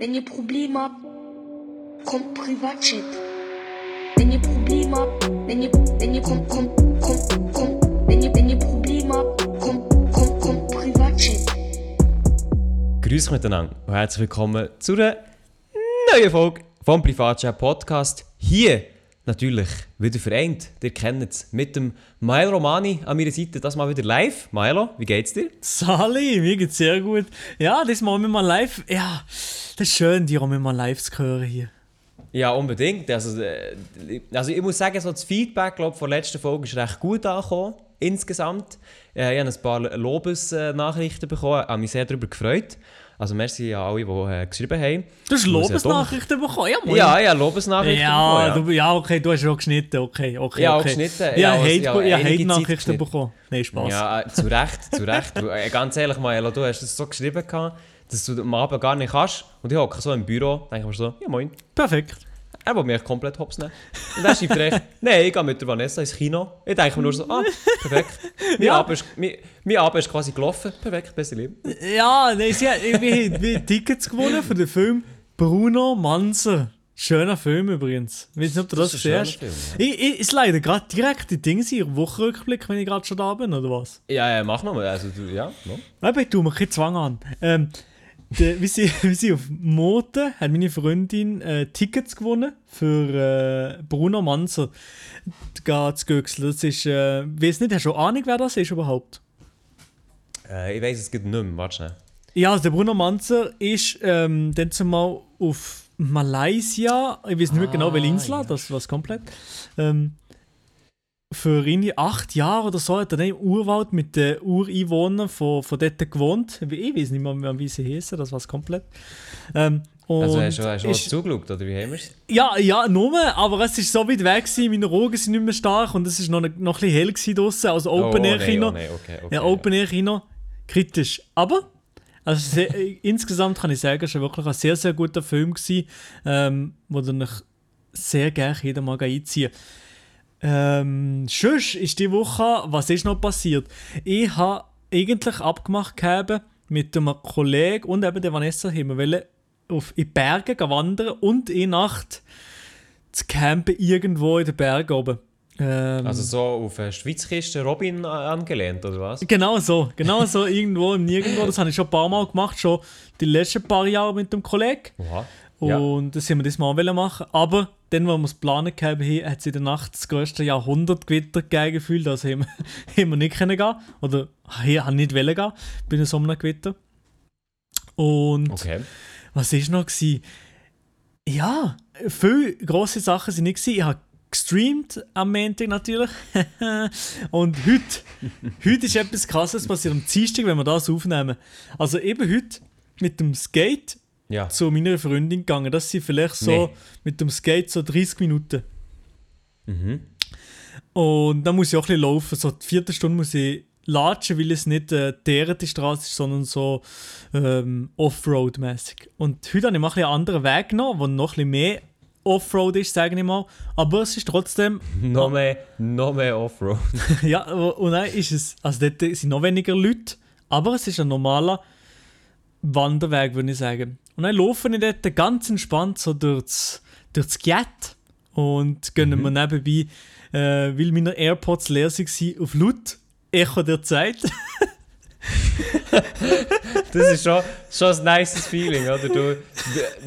Wenn ihr Probleme habt, kommt Privatchat. Wenn ihr Probleme habt, wenn ihr, wenn ihr, kommt, kommt, kommt, kommt, wenn ihr, wenn ihr Probleme habt, kommt, kommt, kommt Privatchat. Grüß miteinander und herzlich willkommen zu einer neuen Folge vom Privatchat Podcast. Hier natürlich wieder vereint, ihr kennt es, mit dem Milo Romani an meiner Seite, das mal wieder live. Milo, wie geht's dir? Sali, mir geht's sehr gut. Ja, das machen wir mal live. Ja, das ist schön, die haben wir mal live zu hören hier. Ja, unbedingt. Also, äh, also ich muss sagen, so das Feedback glaub, von der letzten Folge ist recht gut angekommen, insgesamt. Äh, ich habe ein paar Lobesnachrichten bekommen, habe mich sehr darüber gefreut. Also merci an alle, die äh, geschrieben haben. Du hast ja Lobesnachrichten bekommen? Ja, moin. Ja, ja, Lobesnachrichten Ja, bekommen, du, ja, okay, du hast schon geschnitten. Okay, okay. Ja, auch okay. geschnitten. Ja, Ja, also, Hate, ja, ja, einige Zeit Hate-Nachrichten bekommen. Nein, Spaß. Ja, äh, zu Recht, zu Recht. Du, äh, Ganz ehrlich, Maelo, du hast es so geschrieben, gehabt, dass du am Abend gar nicht kannst. Und ich hocke so im Büro, denke mir so, ja moin, Perfekt. Er will mich komplett hops nehmen. Und dann schreibt er echt, nein, ich gehe mit der Vanessa ins Kino. Ich denke mir nur so, ah, perfekt. Mein, Ja. Abend, ist, mein, mein Abend ist quasi gelaufen. Perfekt, besser lieb. Ja, nein, sie hat wir haben Tickets gewonnen für den Film Bruno Manser. Schöner Film übrigens. Ich weiß nicht, ob du das, schöner siehst. Film, Ich, ich, ist leider gerade direkt die Dinge sind, Wochenrückblick, wenn ich gerade schon da bin, oder was? Ja, ja, mach mal. Also, du, ja, no. Aber ich tue mir keinen Zwang an. Ähm, der, wie, sie, wie sie auf Mote hat meine Freundin äh, Tickets gewonnen für äh, Bruno Manser. Geht's Göxel. Das ist, äh, weiß nicht, hast du Ahnung, wer das ist überhaupt? äh, ich weiß es geht nicht mehr. Warte schnell. Ja, also der Bruno Manzer ist ähm, dann zumal auf Malaysia, ich weiß nicht mehr genau, welche Ah, Insel, ja. das was komplett. Ähm, für irgendwie acht Jahre oder so hat er dann im Urwald mit den Ureinwohnern von, von dort gewohnt. Ich weiß nicht mehr, wie sie heißen, das war komplett. Ähm, Also, hast du, hast du ist, zugeschaut, oder wie haben wir es? ja, ja, nur, aber es ist so weit weg, gewesen, meine Augen sind nicht mehr stark und es war noch, noch ein bisschen hell draussen, also Open Air Kino. Oh, nein, okay, okay. Ja, Open Air Kino, kritisch. Aber, also sehr, äh, insgesamt kann ich sagen, es war wirklich ein sehr, sehr guter Film, gewesen, ähm, wo du sehr gerne jeder mal einziehen ähm, Sonst ist die Woche, was ist noch passiert? Ich habe eigentlich abgemacht gehabt mit einem Kollegen und eben der Vanessa, haben wir auf in die Berge wandern und in Nacht zu campen irgendwo in den Bergen oben. Ähm, Also so auf eine Schweizkiste Robin angelehnt, oder was? Genau so, genau so irgendwo im Nirgendwo. Das habe ich schon ein paar Mal gemacht, schon die letzten paar Jahre mit dem Kollegen. Oha. Ja. Und das haben wir das mal wollen machen. Aber dann, wo wir es planen gehabt haben, hat es in der Nacht das größte Jahrhundertgewitter gegeben gefühlt. Also haben wir, haben wir nicht können gehen. Oder ich habe nicht wollen gehen bei einem Sommergewitter. Und Okay. was war noch? Gewesen? Ja, viele grosse Sachen sind nicht. Gewesen. Ich habe gestreamt am Montag natürlich. Und heute, heute ist etwas krasses passiert. Am Dienstag, wenn wir das aufnehmen. Also eben heute mit dem Skate Ja. zu meiner Freundin gegangen. Das sind vielleicht so Nee. mit dem Skate so 30 Minuten. Mhm. Und dann muss ich auch ein bisschen laufen. So die vierte Stunde muss ich latschen, weil es nicht äh, die Straße ist, sondern so ähm, Offroad-mäßig. Und heute habe ich mal ein bisschen einen anderen Weg genommen, der noch ein bisschen mehr Offroad ist, sage ich mal. Aber es ist trotzdem, Noch mehr, noch mehr Offroad. ja, und dann ist es, also dort sind noch weniger Leute, aber es ist ein normaler Wanderweg, würde ich sagen. Und dann laufe ich dort ganz entspannt so durchs, durchs Gett und gönnen mir nebenbei, äh, weil meine AirPods leer waren, auf laut Echo der Zeit. Das ist schon, schon ein nices Feeling, oder? Du,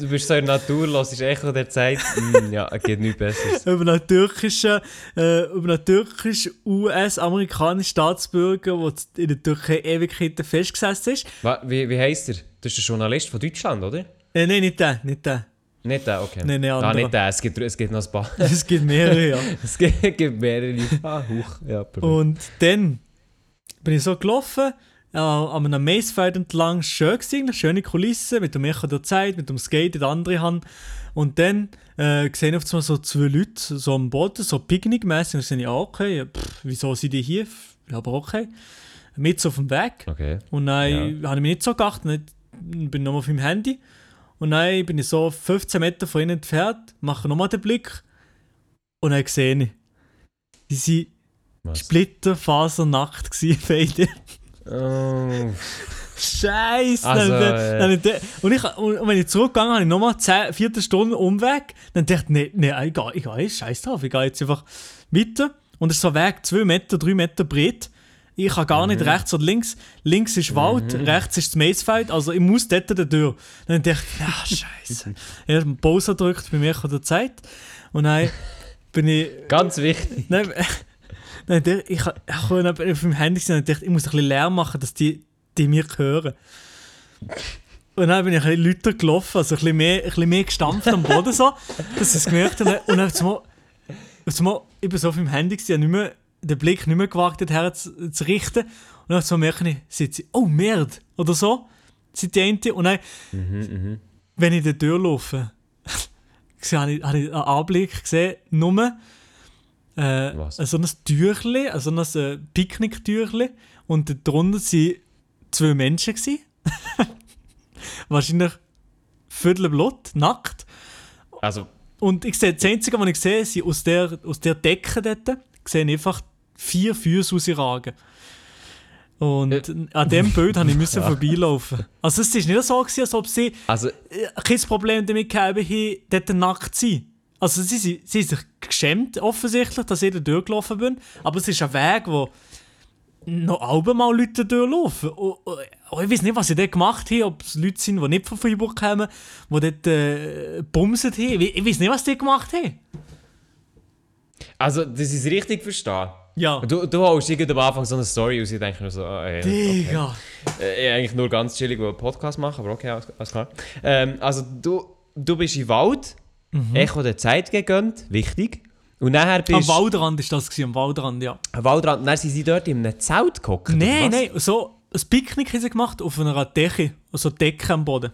du, bist so in der Natur, hörst Echo der Zeit. Mm, ja, es geht nichts Besseres. über einen türkischen, äh, über einen türkischen US-amerikanischen Staatsbürger, der in der Türkei Ewigkeiten festgesessen ist. Wie, wie heisst er? Das ist ein Journalist von Deutschland, oder? Äh, nein, nicht der, nicht der. Nicht der, okay. Nein, nein, ah, nicht der, es gibt, es gibt noch ein paar. Es gibt mehrere, ja. es gibt, gibt mehrere. Ah, huch. Ja, perfekt. Und dann bin ich so gelaufen, äh, an einem Macefeld entlang, schön gewesen, eine schöne Kulisse, mit dem Echo der Zeit, mit dem Skate in der anderen Hand. Und dann äh, gesehen auf einmal so zwei Leute so am Boden, so picknickmäßig. Und ich dachte, ja, okay, ja, pff, wieso sind die hier? Ja, aber okay. Mit so auf dem Weg. Okay. Und dann habe ich mich nicht so geachtet, bin nochmal auf meinem Handy. Und dann bin ich so 15 Meter von ihnen entfernt, mache nochmal den Blick und dann sehe ich, die sind splitterfasernackt gewesen, beide. Oh. Scheiße! Also, Dann- äh, dann- dann- und, ich, und wenn ich zurückgegangen habe, ich nochmal 10, 4 Stunden Umweg. Dann dachte ich, nee, nee, ich gehe, ich gehe jetzt scheiß drauf, ich gehe jetzt einfach weiter. Und es ist so ein Weg 2 Meter, 3 Meter breit. Ich kann gar Mhm. nicht rechts oder links. Links ist Wald, rechts ist das Maisfeld, also ich muss dort der Tür. Dann dachte ich, ja, scheiße. Ich habe Pause gedrückt, bei mir kommt der Zeit. Und dann bin ich Ganz wichtig. Nein, nein der, ich habe ich hab auf meinem Handy gesehen und dachte, ich muss ein bisschen Lärm machen, dass die, die mich hören. Und dann bin ich ein bisschen lauter gelaufen, also ein bisschen mehr, ein bisschen mehr gestampft am Boden, so, dass sie es gemerkt haben. Und dann zumal, zumal, ich bin so auf meinem Handy, ich habe nicht mehr, den Blick nicht mehr gewagt, dorthin zu, zu richten. Und dann so merke ich, sieht sie, oh, Merd, oder so, sieht die eine. Und dann, wenn ich die Tür laufe, habe ich, habe ich einen Anblick gesehen, nur äh, so ein Türchen, also ein äh, Picknicktürchen und darunter waren zwei Menschen. Wahrscheinlich viertelblut, nackt. Also, Und ich sehe, das Einzige, was ich sehe, sind aus der, aus der Decke dort, sehe einfach vier Füße rausragen. Und Äh. an dem Bild musste ich müssen vorbeilaufen. Also es war nicht so, gewesen, als ob sie also äh, kein Problem damit gehabt haben, dort nackt zu sein. Also sie, sie, sie haben sich geschämt, offensichtlich, dass ich da durchgelaufen bin. Aber es ist ein Weg, wo noch alle mal Leute durchlaufen. Und, und, und ich weiß nicht, was sie dort gemacht haben, ob es Leute sind, die nicht von Freiburg kommen, die dort äh, bumsen haben. Ich, ich weiß nicht, was die gemacht haben. Also, ich es richtig verstehe. Ja. Du, du irgendwie am Anfang so eine Story aus, ich denke nur so, ah, ja, okay. Digga. Äh, ich eigentlich nur ganz chillig einen Podcast machen, aber okay, alles, alles klar. Ähm, also, du, du bist im Wald, Echo der Zeit gegönnt, wichtig. Und nachher Mhm. Am bist du Waldrand war das, gewesen, am Waldrand, ja. am Waldrand, dann sind sie dort in einem Zelt gehockt. oder Nein, nein, so ein Picknick haben sie gemacht auf einer Decke, also Decke am Boden.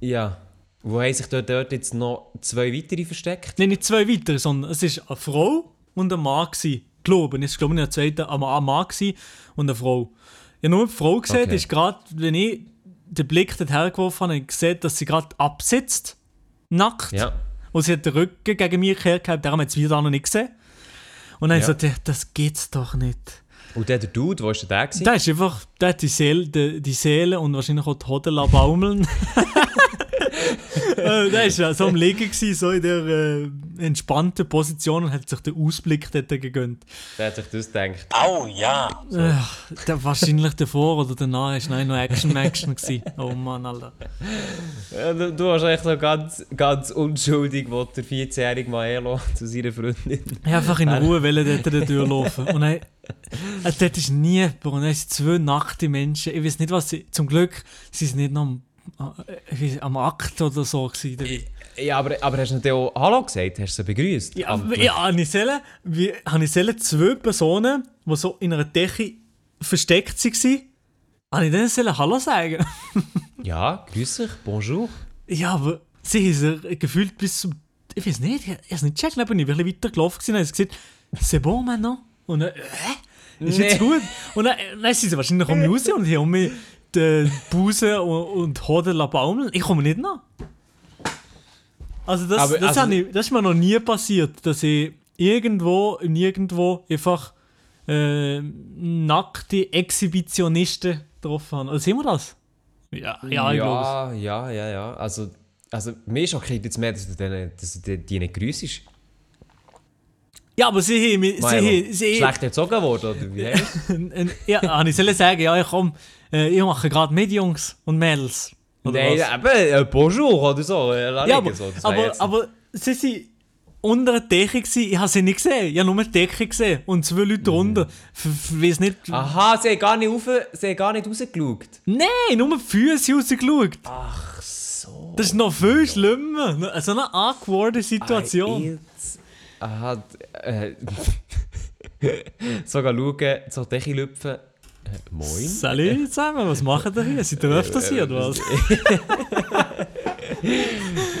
Ja. Wo haben sich dort, dort jetzt noch zwei weitere versteckt? Nein, nicht zwei weitere, sondern es war eine Frau und ein Mann. Gewesen. Glauben. Es war, glaube ich, ein zweiter ein Mann gewesen und eine Frau. Ich habe nur die Frau gesehen, Okay. ist gerade, wenn ich den Blick dorthin geworfen habe, habe ich gesehen, dass sie gerade absitzt, nackt. Ja. Und sie hat den Rücken gegen mich gekehrt gehabt, darum hat sie wieder noch nicht gesehen. Und dann Ja. habe ich gesagt, das geht's doch nicht. Und der, Dude, wo war der? Der ist einfach, der hat die Seele, die, die Seele und wahrscheinlich auch die Hoden baumeln. äh, der war ja so am Liegen, gewesen, so in der äh, entspannten Position und hat sich den Ausblick dort gegönnt. Der hat sich das gedacht. Au ja. Äh, der, wahrscheinlich davor oder danach war nein, noch Action-Action. gewesen. Oh Mann, Alter. Ja, du, du hast echt so ganz, ganz unschuldig, wo der 14-jährige Maelo zu seiner Freundin. Ich wollte einfach in Ruhe wollte dort an der Tür laufen. Und dann, äh, dort ist nie jemand. Und dann sind zwei nackte Menschen. Ich weiß nicht, was sie. Zum Glück sie sind nicht noch am, am Akt oder so. Gewesen. Ja, aber, aber hast du nicht auch Hallo gesagt? Hast du sie begrüßt? Ja, ja habe ich sollen, wie, habe ich sollen zwei Personen, die so in einer Decke versteckt waren, habe ich denen sollen Hallo sagen? Ja, grüß dich, bonjour. ja, aber sie haben sich gefühlt bis zum... Ich weiß nicht, ich habe es nicht gecheckt, bin ich ein bisschen weiter gelaufen gewesen, und habe gesagt, c'est bon maintenant? Und dann, hä? Ist jetzt Nee. gut? Und dann, dann sind sie wahrscheinlich um mich raus und haben mir die Busen und, und Hoden baumeln. Ich komme nicht nach. Also das, Aber, das, also- ich, das ist mir noch nie passiert, dass ich irgendwo, nirgendwo einfach äh, nackte Exhibitionisten getroffen habe. Also sehen wir das? Ja, ja, ich ja, ja, ja, ja. Also, also mir schockiert jetzt mehr, dass du, denen, dass du die- nicht grüßt. Ja, aber sie haben. Sie, sie, Schlecht erzogen worden, oder wie? Äh, ja, ich sollen sagen, ja, ich komm, äh, ich mache gerade mit Jungs und Mädels. Oder Nein, was? eben, äh, bonjour oder so. Äh, ja, aber, so. Aber, aber sie sind unter der Decke gewesen. Ich habe sie nicht gesehen. Ich habe nur die Decke gesehen und zwei Leute Mhm. drunter. Weiß nicht... Aha, sie haben gar nicht, rauf, sie haben gar nicht rausgeschaut. Nein, nur die Füße rausgeschaut. Ach so. Das ist noch viel schlimmer. So eine awkwarde Situation. Ah, Aha, äh, sogar schauen, so Decke lüpfen. Äh, moin. Salut zusammen, was machen ihr hier? Seid ihr öfters hier, oder was?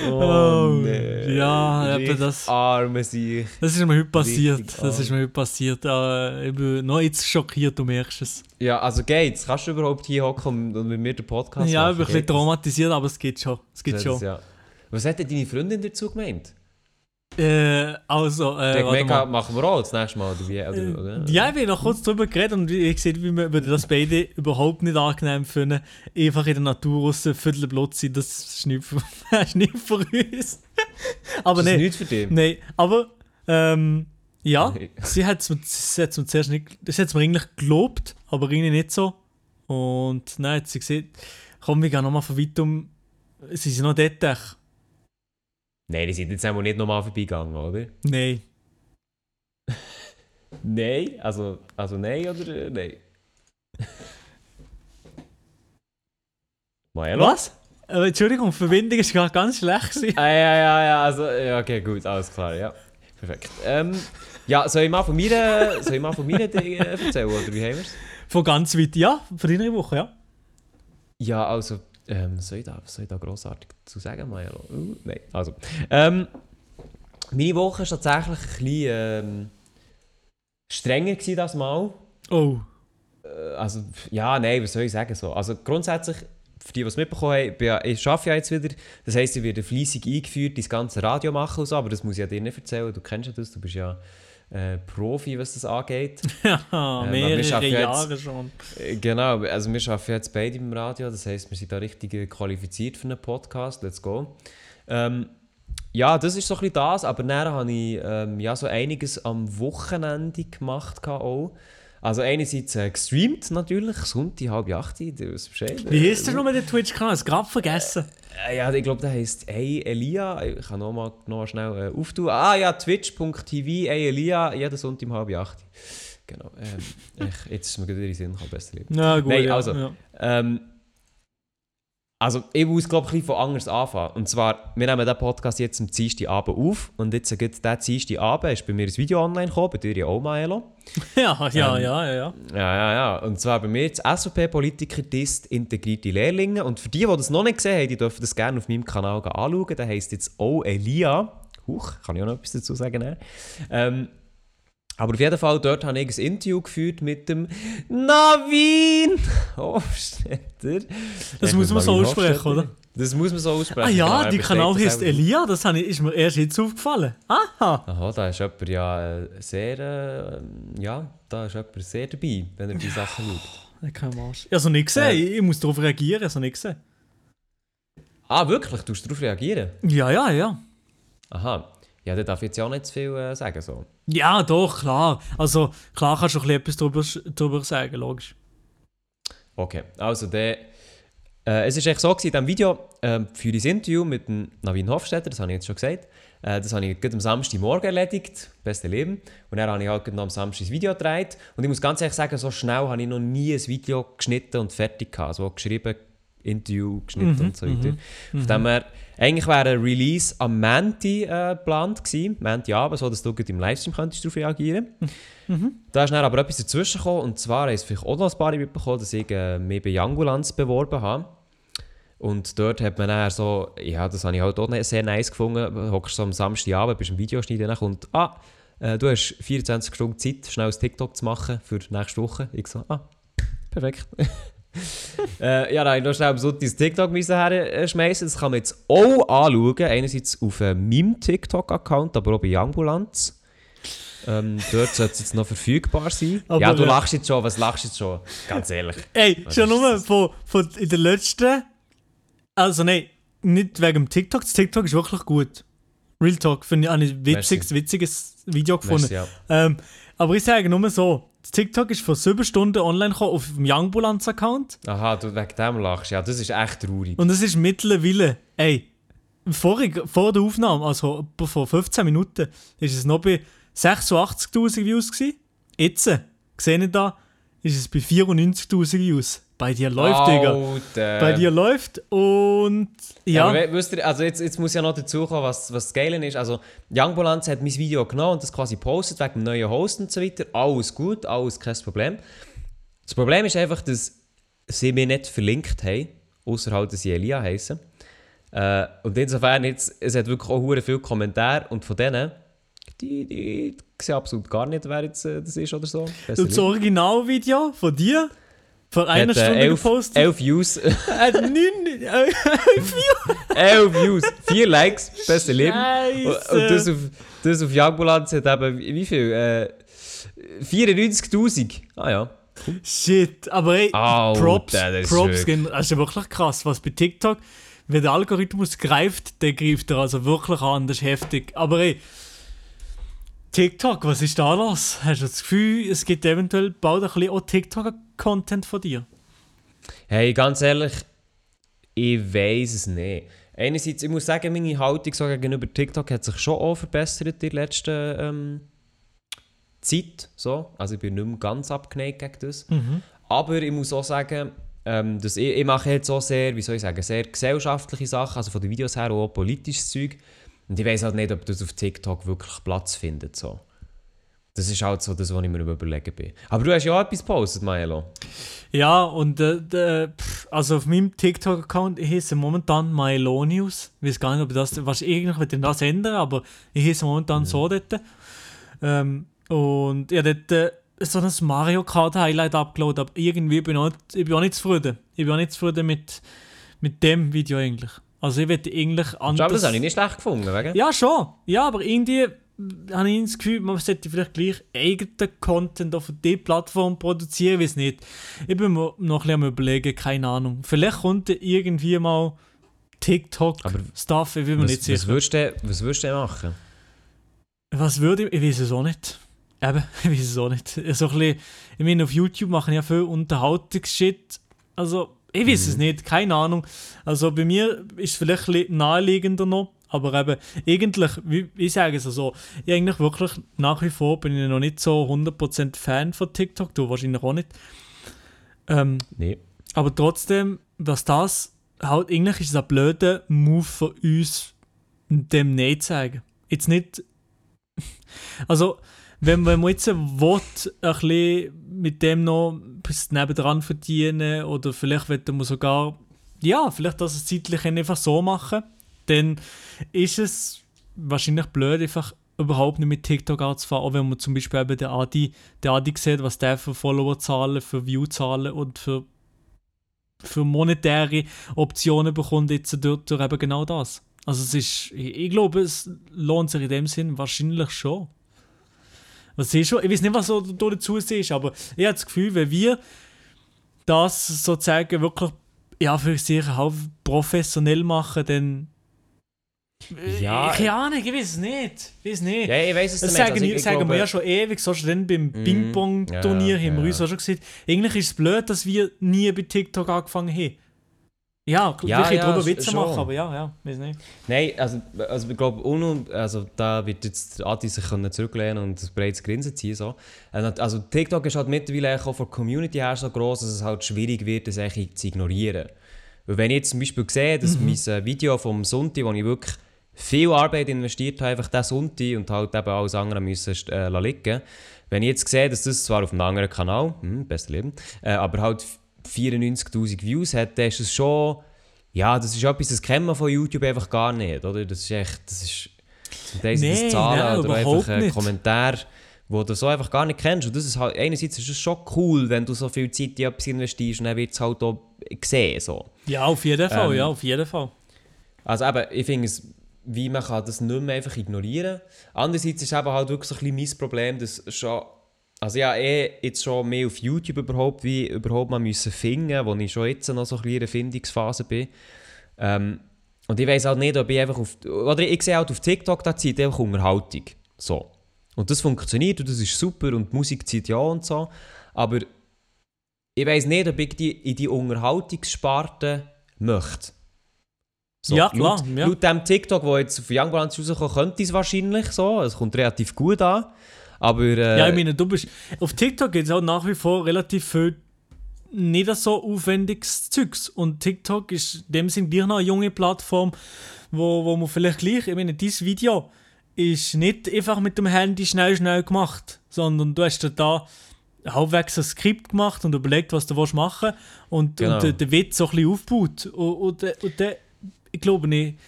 Oh, ja, eben das- Arme sich. Das ist mir heute passiert. Das ist mir heute passiert. Äh, ich bin noch jetzt schockiert, du merkst es. Ja, also geht's. Kannst du überhaupt hier hocken und- mit mir den Podcast ja, ich machen? bin ein bisschen traumatisiert, aber es geht schon. Es geht Das schon. ist Ja. Was hat denn deine Freundin dazu gemeint? Äh, also, äh, Mega mal. machen wir auch das nächste Mal. Oder wie, oder, oder? Äh, Ja, wir haben noch kurz darüber geredet und ich sehe, wie wir das beide überhaupt nicht angenehm finden. Einfach in der Natur raus, Viertel blut sein, das ist nicht für, das ist nicht für uns. aber ist das nein, nichts für dich? nein, aber ähm, ja, Nee. sie hat es mir, sie zuerst nicht, das hat mir eigentlich gelobt, aber irgendwie nicht so. Und nein, hat sie gesagt, komm, wir gehen nochmal von weitem, sie sind noch dort. Nein, die sind jetzt einmal nicht nochmal vorbeigegangen, oder? Nein. Nein, also, also nein oder äh, nein? Maelo? Was? Äh, Entschuldigung, die Verbindung ist gerade ganz schlecht. Ah, ja, ja, ja, also, ja, okay, gut, alles klar, ja. Perfekt. Ähm, ja, soll ich mal von mir, soll ich mal von mir äh, erzählen, oder wie haben wir's? Von ganz weit, ja, von deiner Woche, ja. Ja, also, ähm, was soll ich da, soll ich da grossartig zu sagen, Maelo? Uh, nein, also. Ähm, meine Woche war tatsächlich ein bisschen ähm, strenger gewesen, das Mal. Oh. Äh, also, ja, nein, was soll ich sagen? So? Also grundsätzlich, für die, die es mitbekommen haben, ja- ich arbeite ja jetzt wieder. Das heisst, ich werde fleissig eingeführt, das ganze Radio machen und so, aber das muss ich ja dir nicht erzählen. Du kennst ja das, du bist ja äh, Profi, was das angeht. Ja, wir mehrere schaffen jetzt- Jahre schon. Äh, genau, also wir arbeiten jetzt beide im Radio, das heisst, wir sind da richtig äh, qualifiziert für einen Podcast. Let's go. Ähm, ja, das ist so ein bisschen das, aber dann habe ich ähm, ja, so einiges am Wochenende gemacht. Auch. Also einerseits äh, gestreamt natürlich, Sonntag, halb acht, du weißt Bescheid. Wie heißt der noch mit der Twitch-Kanal? Ich gerade vergessen. Äh, ja, ich glaube, der heisst Ey Elia. Ich kann nochmal noch mal schnell äh, auftun. Ah ja, twitch.tv, Ey Elia, jeden Sonntag um halb acht. Genau. Ähm, ich, jetzt ist mir gerade in den Sinn gekommen, besser lieber. Na gut, Nein, ja. also. ja. Ähm, also, ich muss, glaube ich, von anders anfangen. Und zwar, wir nehmen diesen Podcast jetzt am Dienstagabend auf. Und jetzt, äh, gerade diesen Dienstagabend ist bei mir ein Video online gekommen, bei dir ja auch, Maelo. Ja, ja, Ähm, ja, ja, ja. Ja, ja, ja. Und zwar bei mir jetzt SVP-Politiker disst integrierte Lehrlinge. Und für die, die das noch nicht gesehen haben, die dürfen das gerne auf meinem Kanal anschauen. Der heisst jetzt auch Elia. Huch, kann ich auch noch etwas dazu sagen? ne? Ähm, aber auf jeden Fall, dort habe ich ein Interview geführt mit dem Navin Hofstetter. Das muss man so aussprechen, oder? Das muss man so aussprechen. Ah ja, genau, die Kanal heißt. Elia, das ist mir erst jetzt aufgefallen. Aha! Aha, da ist jemand ja äh, sehr, äh, ja, da ist jemand sehr dabei, wenn er die Sachen schaut. Ich kann Arsch. Ich habe es noch nicht gesehen, Äh. ich, ich muss darauf reagieren, ich habe es noch nicht gesehen. Ah, wirklich? Du musst darauf reagieren? Ja, ja, ja. Aha. Ja, da darf ich jetzt ja auch nicht zu viel äh, sagen. So. Ja, doch, klar. Also, klar kannst du ein bisschen etwas darüber, darüber sagen, logisch. Okay, also der, äh, es ist echt so gewesen, in diesem Video äh, für das Interview mit dem Navin Hofstetter, das habe ich jetzt schon gesagt, äh, das habe ich gerade am Samstagmorgen erledigt, beste Leben. Und dann habe ich halt gerade noch am Samstag das Video gedreht. Und ich muss ganz ehrlich sagen, so schnell habe ich noch nie ein Video geschnitten und fertig gehabt. So geschrieben, Interview geschnitten Mhm, und so weiter. Von dem her, eigentlich wäre ein Release am Menti äh, geplant gewesen, Menti Abend, so dass du im Livestream könntest darauf reagieren Da ist dann aber etwas dazwischen gekommen, und zwar es vielleicht auch noch ein paar mitbekommen, dass ich äh, mich bei Jangulanz beworben habe. Und dort hat man dann so, ja, das habe ich halt auch sehr nice gefunden, hockst so am Samstagabend, bist im Videoschneiden, dann kommt, ah, äh, du hast 24 Stunden Zeit, schnell ein TikTok zu machen für nächste Woche. Ich so, ah, perfekt. äh, ja, ich noch schnell Sonntag das TikTok herschmeißen. Das kann man jetzt auch anschauen. Einerseits auf äh, meinem TikTok-Account, aber auch bei Jangulanz. Ähm, dort sollte es jetzt noch verfügbar sein. Aber, ja, du äh, lachst jetzt schon. Was lachst du jetzt schon? Ganz ehrlich. Ey, Was schon nur von, von in der letzten. Also, nein, nicht wegen dem TikTok. Das TikTok ist wirklich gut. Real Talk, finde ich habe ich ein witziges, witziges Video gefunden. Merci, ja. Ähm, aber ich sage nur so: Das TikTok ist vor sieben Stunden online gekommen auf dem Youngbulanz-Account. Aha, du wegen dem lachst. Ja, das ist echt traurig. Und es ist mittlerweile, ey, vorig, vor der Aufnahme, also vor 15 Minuten, ist es noch bei 86.000 Views gewesen. Jetzt, sehe ich da, ist es bei 94.000 Views. Bei dir läuft, Digga. Alter. Bei dir läuft und Ja. ja, wisst ihr, also jetzt, jetzt muss ja noch dazu kommen, was, was das Geile ist. Also, Youngbulanz hat mein Video genommen und das quasi postet wegen dem neuen Host und so weiter. Alles gut, alles kein Problem. Das Problem ist einfach, dass sie mich nicht verlinkt haben, außer halt, dass sie Elia heißen. Äh, und insofern jetzt, es hat wirklich auch viele Kommentare und von denen, die, die, ich sehe absolut gar nicht, wer jetzt äh, das ist oder so. Besser und das Originalvideo von dir, vor einer Hat, äh, Stunde elf, gepostet. elf Views. Hat neun, äh, elf Views. Vier Likes. Beste Leben. Und, und das auf, das auf Jagdbulanz hat eben, wie viel? Äh, 94'000. Ah ja. Shit, aber ey, Alter, Props, Props wirklich- gehen, das ist ja wirklich krass, was bei TikTok, wenn der Algorithmus greift, der greift er also wirklich an, das ist heftig. Aber ey, TikTok, was ist da los? Hast du das Gefühl, es gibt eventuell bald ein bisschen auch TikTok-Content von dir? Hey, ganz ehrlich, ich weiß es nicht. Einerseits, ich muss sagen, meine Haltung so gegenüber TikTok hat sich schon auch verbessert in der letzten ähm, Zeit. So. Also ich bin nicht mehr ganz abgeneigt gegen das. Aber ich muss auch sagen, ähm, dass ich, ich mache jetzt auch sehr, wie soll ich sagen, sehr gesellschaftliche Sachen, also von den Videos her auch politisches Zeug. Und ich weiß halt nicht, ob das auf TikTok wirklich Platz findet. So. Das ist halt so das, was ich mir überlegen bin. Aber du hast ja auch etwas gepostet, Maelo. Ja, und äh, der, pff, also auf meinem TikTok-Account, heiße momentan Mylonius. Ich weiß gar nicht, ob ich das, was eigentlich wird das ändern, aber ich heiße momentan so dort. Ähm, und ich habe dort äh, so ein Mario Kart Highlight abgeladen, aber irgendwie bin ich, auch nicht, ich bin auch nicht zufrieden. Ich bin auch nicht zufrieden mit, mit dem Video eigentlich. Also ich würde eigentlich Aber anders... das habe ich nicht schlecht gefunden, wegen? Ja, schon. Ja, aber irgendwie habe ich das Gefühl, man sollte vielleicht gleich eigenen Content auf dieser Plattform produzieren, weiß nicht. Ich bin mir noch ein bisschen am überlegen, keine Ahnung. Vielleicht kommt irgendwie mal TikTok-Stuff, ich bin mir Was, nicht was, sicher. würdest du, was würdest du machen? Was würde ich, ich weiß es auch nicht. Eben, ich weiß es auch nicht. So ein bisschen, ich meine, auf YouTube machen ja viel Unterhaltungsshit. Also, ich weiß es nicht, keine Ahnung. Also bei mir ist es vielleicht ein bisschen naheliegender noch. Aber eben, eigentlich, wie, ich sage es so, ich eigentlich wirklich nach wie vor bin ich noch nicht so 100% Fan von TikTok, du wahrscheinlich auch nicht. Ähm, Nee. aber trotzdem, dass das halt, eigentlich ist es ein blöder Move von uns, dem Nein zu sagen. Jetzt nicht. Also, wenn, wenn man jetzt will, ein bisschen mit dem noch etwas nebendran verdienen oder vielleicht will man sogar, ja, vielleicht das zeitlich einfach so machen, dann ist es wahrscheinlich blöd, einfach überhaupt nicht mit TikTok anzufahren, auch wenn man zum Beispiel eben den Adi, den Adi sieht, was der für Followerzahlen, für Viewzahlen und für, für monetäre Optionen bekommt jetzt durch, durch eben genau das. Also es ist, ich, ich glaube, es lohnt sich in dem Sinn wahrscheinlich schon. Was ist schon, ich weiß nicht, was so da dazu ist, aber ich habe das Gefühl, wenn wir das sozusagen wirklich ja, für sich halb professionell machen, dann Ja, keine Ahnung, ich weiß es nicht. Ich weiß nicht. Ja, ich weiß es Das nicht. sagen, Also, ich- ich sagen glaube- wir ja schon ewig, so schon beim Ping-Pong-Turnier ja, haben wir ja. uns auch schon gesagt, eigentlich ist es blöd, dass wir nie bei TikTok angefangen haben. Ja, Ja, können ja, darüber Witze schon. machen, aber ja, ja, weiß nicht. Nein, also, also ich glaube, UNO, also da wird jetzt Adi sich können zurücklehnen und ein breites Grinsen ziehen. So. Äh, Also TikTok ist halt mittlerweile auch von der Community her so groß, dass es halt schwierig wird, das eigentlich zu ignorieren. Weil wenn ich jetzt zum Beispiel sehe, dass mein äh, Video vom Sonntag, wo ich wirklich viel Arbeit investiert habe, einfach diesen Sonntag und halt eben alles andere müssen äh, liegen wenn ich jetzt sehe, dass das zwar auf einem anderen Kanal, hm, beste Leben, äh, aber halt 94'000 Views hat, dann ist es schon, ja, das ist etwas, das kennt man von YouTube einfach gar nicht, oder? Das ist echt, das ist, zum Teil sind das Zahlen nein, oder einfach ein. Kommentar, wo du so einfach gar nicht kennst. Und das ist halt, einerseits ist es schon cool, wenn du so viel Zeit in etwas investierst und dann wird es halt auch gesehen, so. Ja, auf jeden Fall, Ähm, ja, auf jeden Fall. Also eben, ich finde es, wie man kann das nicht mehr einfach ignorieren. Andererseits ist eben halt wirklich so ein bisschen mein Problem, dass schon, also ja, eh jetzt schon mehr auf YouTube überhaupt, wie überhaupt mal müssen finden, wo ich schon jetzt noch so ein bisschen in der Findungsphase bin. Ähm, und ich weiß halt nicht, ob ich einfach auf, oder ich sehe halt auf TikTok, da zieht einfach Unterhaltung. So. Und das funktioniert und das ist super und die Musik zieht ja und so. Aber ich weiß nicht, ob ich die in die Unterhaltungssparte möchte. Ja, klar, Laut, ja. laut dem TikTok, wo jetzt auf Young Balance rauskommt, könnte es wahrscheinlich so. Es kommt relativ gut an. Aber äh, Ja, ich meine, du bist. Auf TikTok gibt es auch nach wie vor relativ viel nicht so aufwendiges Zeugs. Und TikTok ist in dem Sinne gleich noch eine junge Plattform, wo, wo man vielleicht gleich. Ich meine, dieses Video ist nicht einfach mit dem Handy schnell, schnell gemacht, sondern du hast da halbwegs ein Skript gemacht und überlegt, was du willst machen und, Genau. und der, der Witz so ein bisschen aufgebaut. Und, und, und der, ich glaube nicht,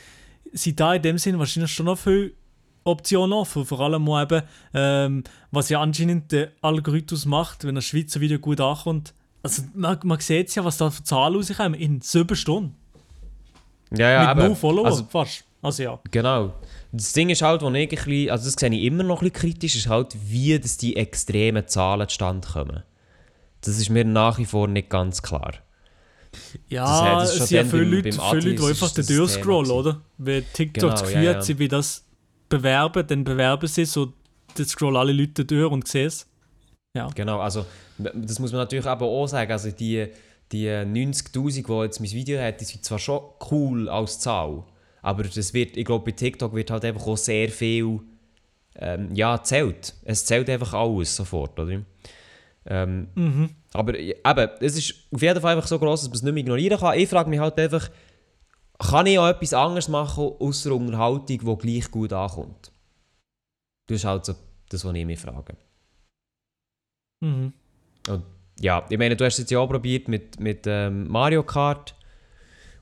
sind da in dem Sinne wahrscheinlich schon noch viele Optionen offen. Vor allem auch eben, ähm, was ja anscheinend der Algorithmus macht, wenn ein Schweizer Video gut ankommt, Also man, man sieht ja, was da für Zahlen rauskommen in sieben Stunden. Ja, ja, Mit aber, null Follower, also, fast. Also ja. Genau. Das Ding ist halt, wo ich ein bisschen, also das sehe ich immer noch ein bisschen kritisch, ist halt, wie dass die extremen Zahlen zustande kommen. Das ist mir nach wie vor nicht ganz klar. Ja, Das hat- das es sind ja viele Leute, viele Leute, die einfach durchscrollen, oder? Wenn TikTok Genau, das ja, Gefühl ja. hat, sie will das bewerben, dann bewerben sie so, dann scrollen alle Leute durch und sehen es. Genau, also das muss man natürlich aber auch sagen, also die, die 90'000, die jetzt mein Video hat, die sind zwar schon cool als Zahl, aber das wird, ich glaube bei TikTok wird halt einfach auch sehr viel, ähm, ja, zählt. Es zählt einfach alles sofort, oder? Ähm, Mhm. Aber ja, eben, es ist auf jeden Fall einfach so groß, dass man es nicht mehr ignorieren kann. Ich frage mich halt einfach, kann ich auch etwas anderes machen, außer Unterhaltung, die gleich gut ankommt? Das ist halt so das, was ich mich frage. Mhm. Ja, ich meine, du hast es jetzt ja auch probiert mit, mit ähm, Mario Kart.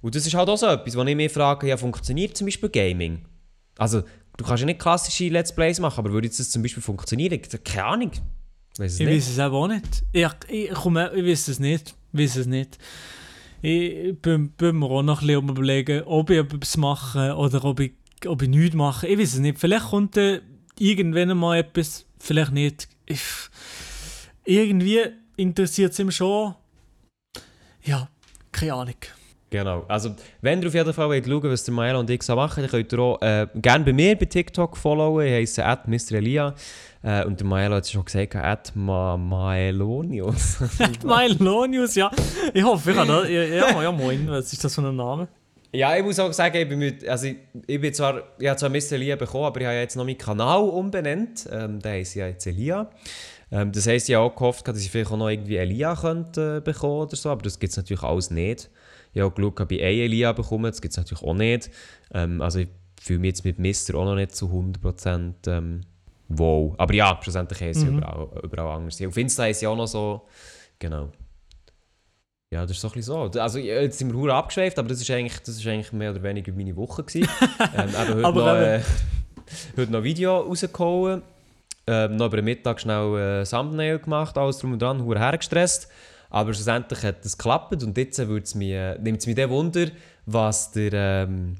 Und das ist halt auch so etwas, wo ich mich frage, ja, funktioniert zum Beispiel Gaming? Also, du kannst ja nicht klassische Let's Plays machen, aber würde jetzt das zum Beispiel funktionieren? Ich- Keine Ahnung. Weiß es Ich weiß es auch nicht. Ich, ich, komme, ich weiß es nicht. Ich weiß es nicht. Ich bin, mir auch noch ein bisschen überlegen, ob ich etwas mache oder ob ich, ob ich nichts mache. Ich weiß es nicht. Vielleicht kommt irgendwann mal etwas, vielleicht nicht. Ich, irgendwie interessiert es ihm schon. Ja, keine Ahnung. Genau. Also, wenn ihr auf jeden Fall wollt schauen was der Maelo und ich so machen, dann könnt ihr auch äh, gerne bei mir bei TikTok followen. Ich heiße Mr. Elia. Äh, und der Maelo hat es schon gesagt, at Ma Maelonius. Mylonius, ja. Ich hoffe, ich habe das. Ja, ja, ja, moin. Was ist das für ein Name? ja, ich muss auch sagen, ich bin, mit, also ich, ich bin zwar, ich habe zwar Mr. Elia bekommen, aber ich habe jetzt noch meinen Kanal umbenannt. Ähm, der heisst ja jetzt Elia. Ähm, das heisst, ich habe auch gehofft, dass ich vielleicht auch noch irgendwie Elia könnte, äh, bekommen oder so, aber das gibt es natürlich alles nicht. Ich habe auch geschaut, ob ich eine Elia bekomme, das gibt es natürlich auch nicht. Ähm, also ich fühle mich jetzt mit Mister auch noch nicht zu 100% ähm, wow. Aber ja, schlussendlich heisst sie Mhm. überall, überall anders. Auf Insta heisst sie auch noch so, genau. Ja, das ist so ein bisschen so. Also jetzt sind wir hure abgeschweift, aber das ist eigentlich, das ist eigentlich mehr oder weniger meine Woche gewesen. ähm, heute, Aber noch, äh, heute noch ein Video rausgehauen. Ähm, noch über den Mittag schnell äh, Thumbnail gemacht, alles drum und dran, hure hergestresst. Aber schlussendlich hat es geklappt und jetzt wird's nimmt es mich dann Wunder, was der, ähm,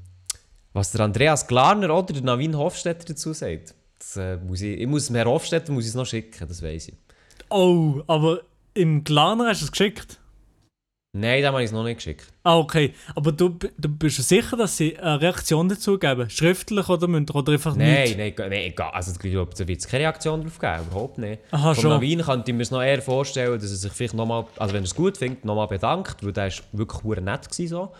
was der Andreas Glarner oder der Navin Hofstetter dazu sagt. Das, äh, muss ich, ich muss dem Herrn Hofstetter muss ich es noch schicken, das weiß ich. Oh, aber im Glaner hast du es geschickt? Nein, den habe ich es noch nicht geschickt. Ah, okay. Aber du, du bist sicher, dass sie eine Reaktion dazu geben? Schriftlich oder mündlich oder einfach Nein, nicht? nein, nein, egal. Also, ich glaube, da wird es keine Reaktion drauf geben, überhaupt nicht. Aha, Von schon. Navin könnte ich mir es noch eher vorstellen, dass er sich vielleicht nochmal, also wenn er es gut findet, nochmal bedankt, weil der war wirklich nett gewesen, so.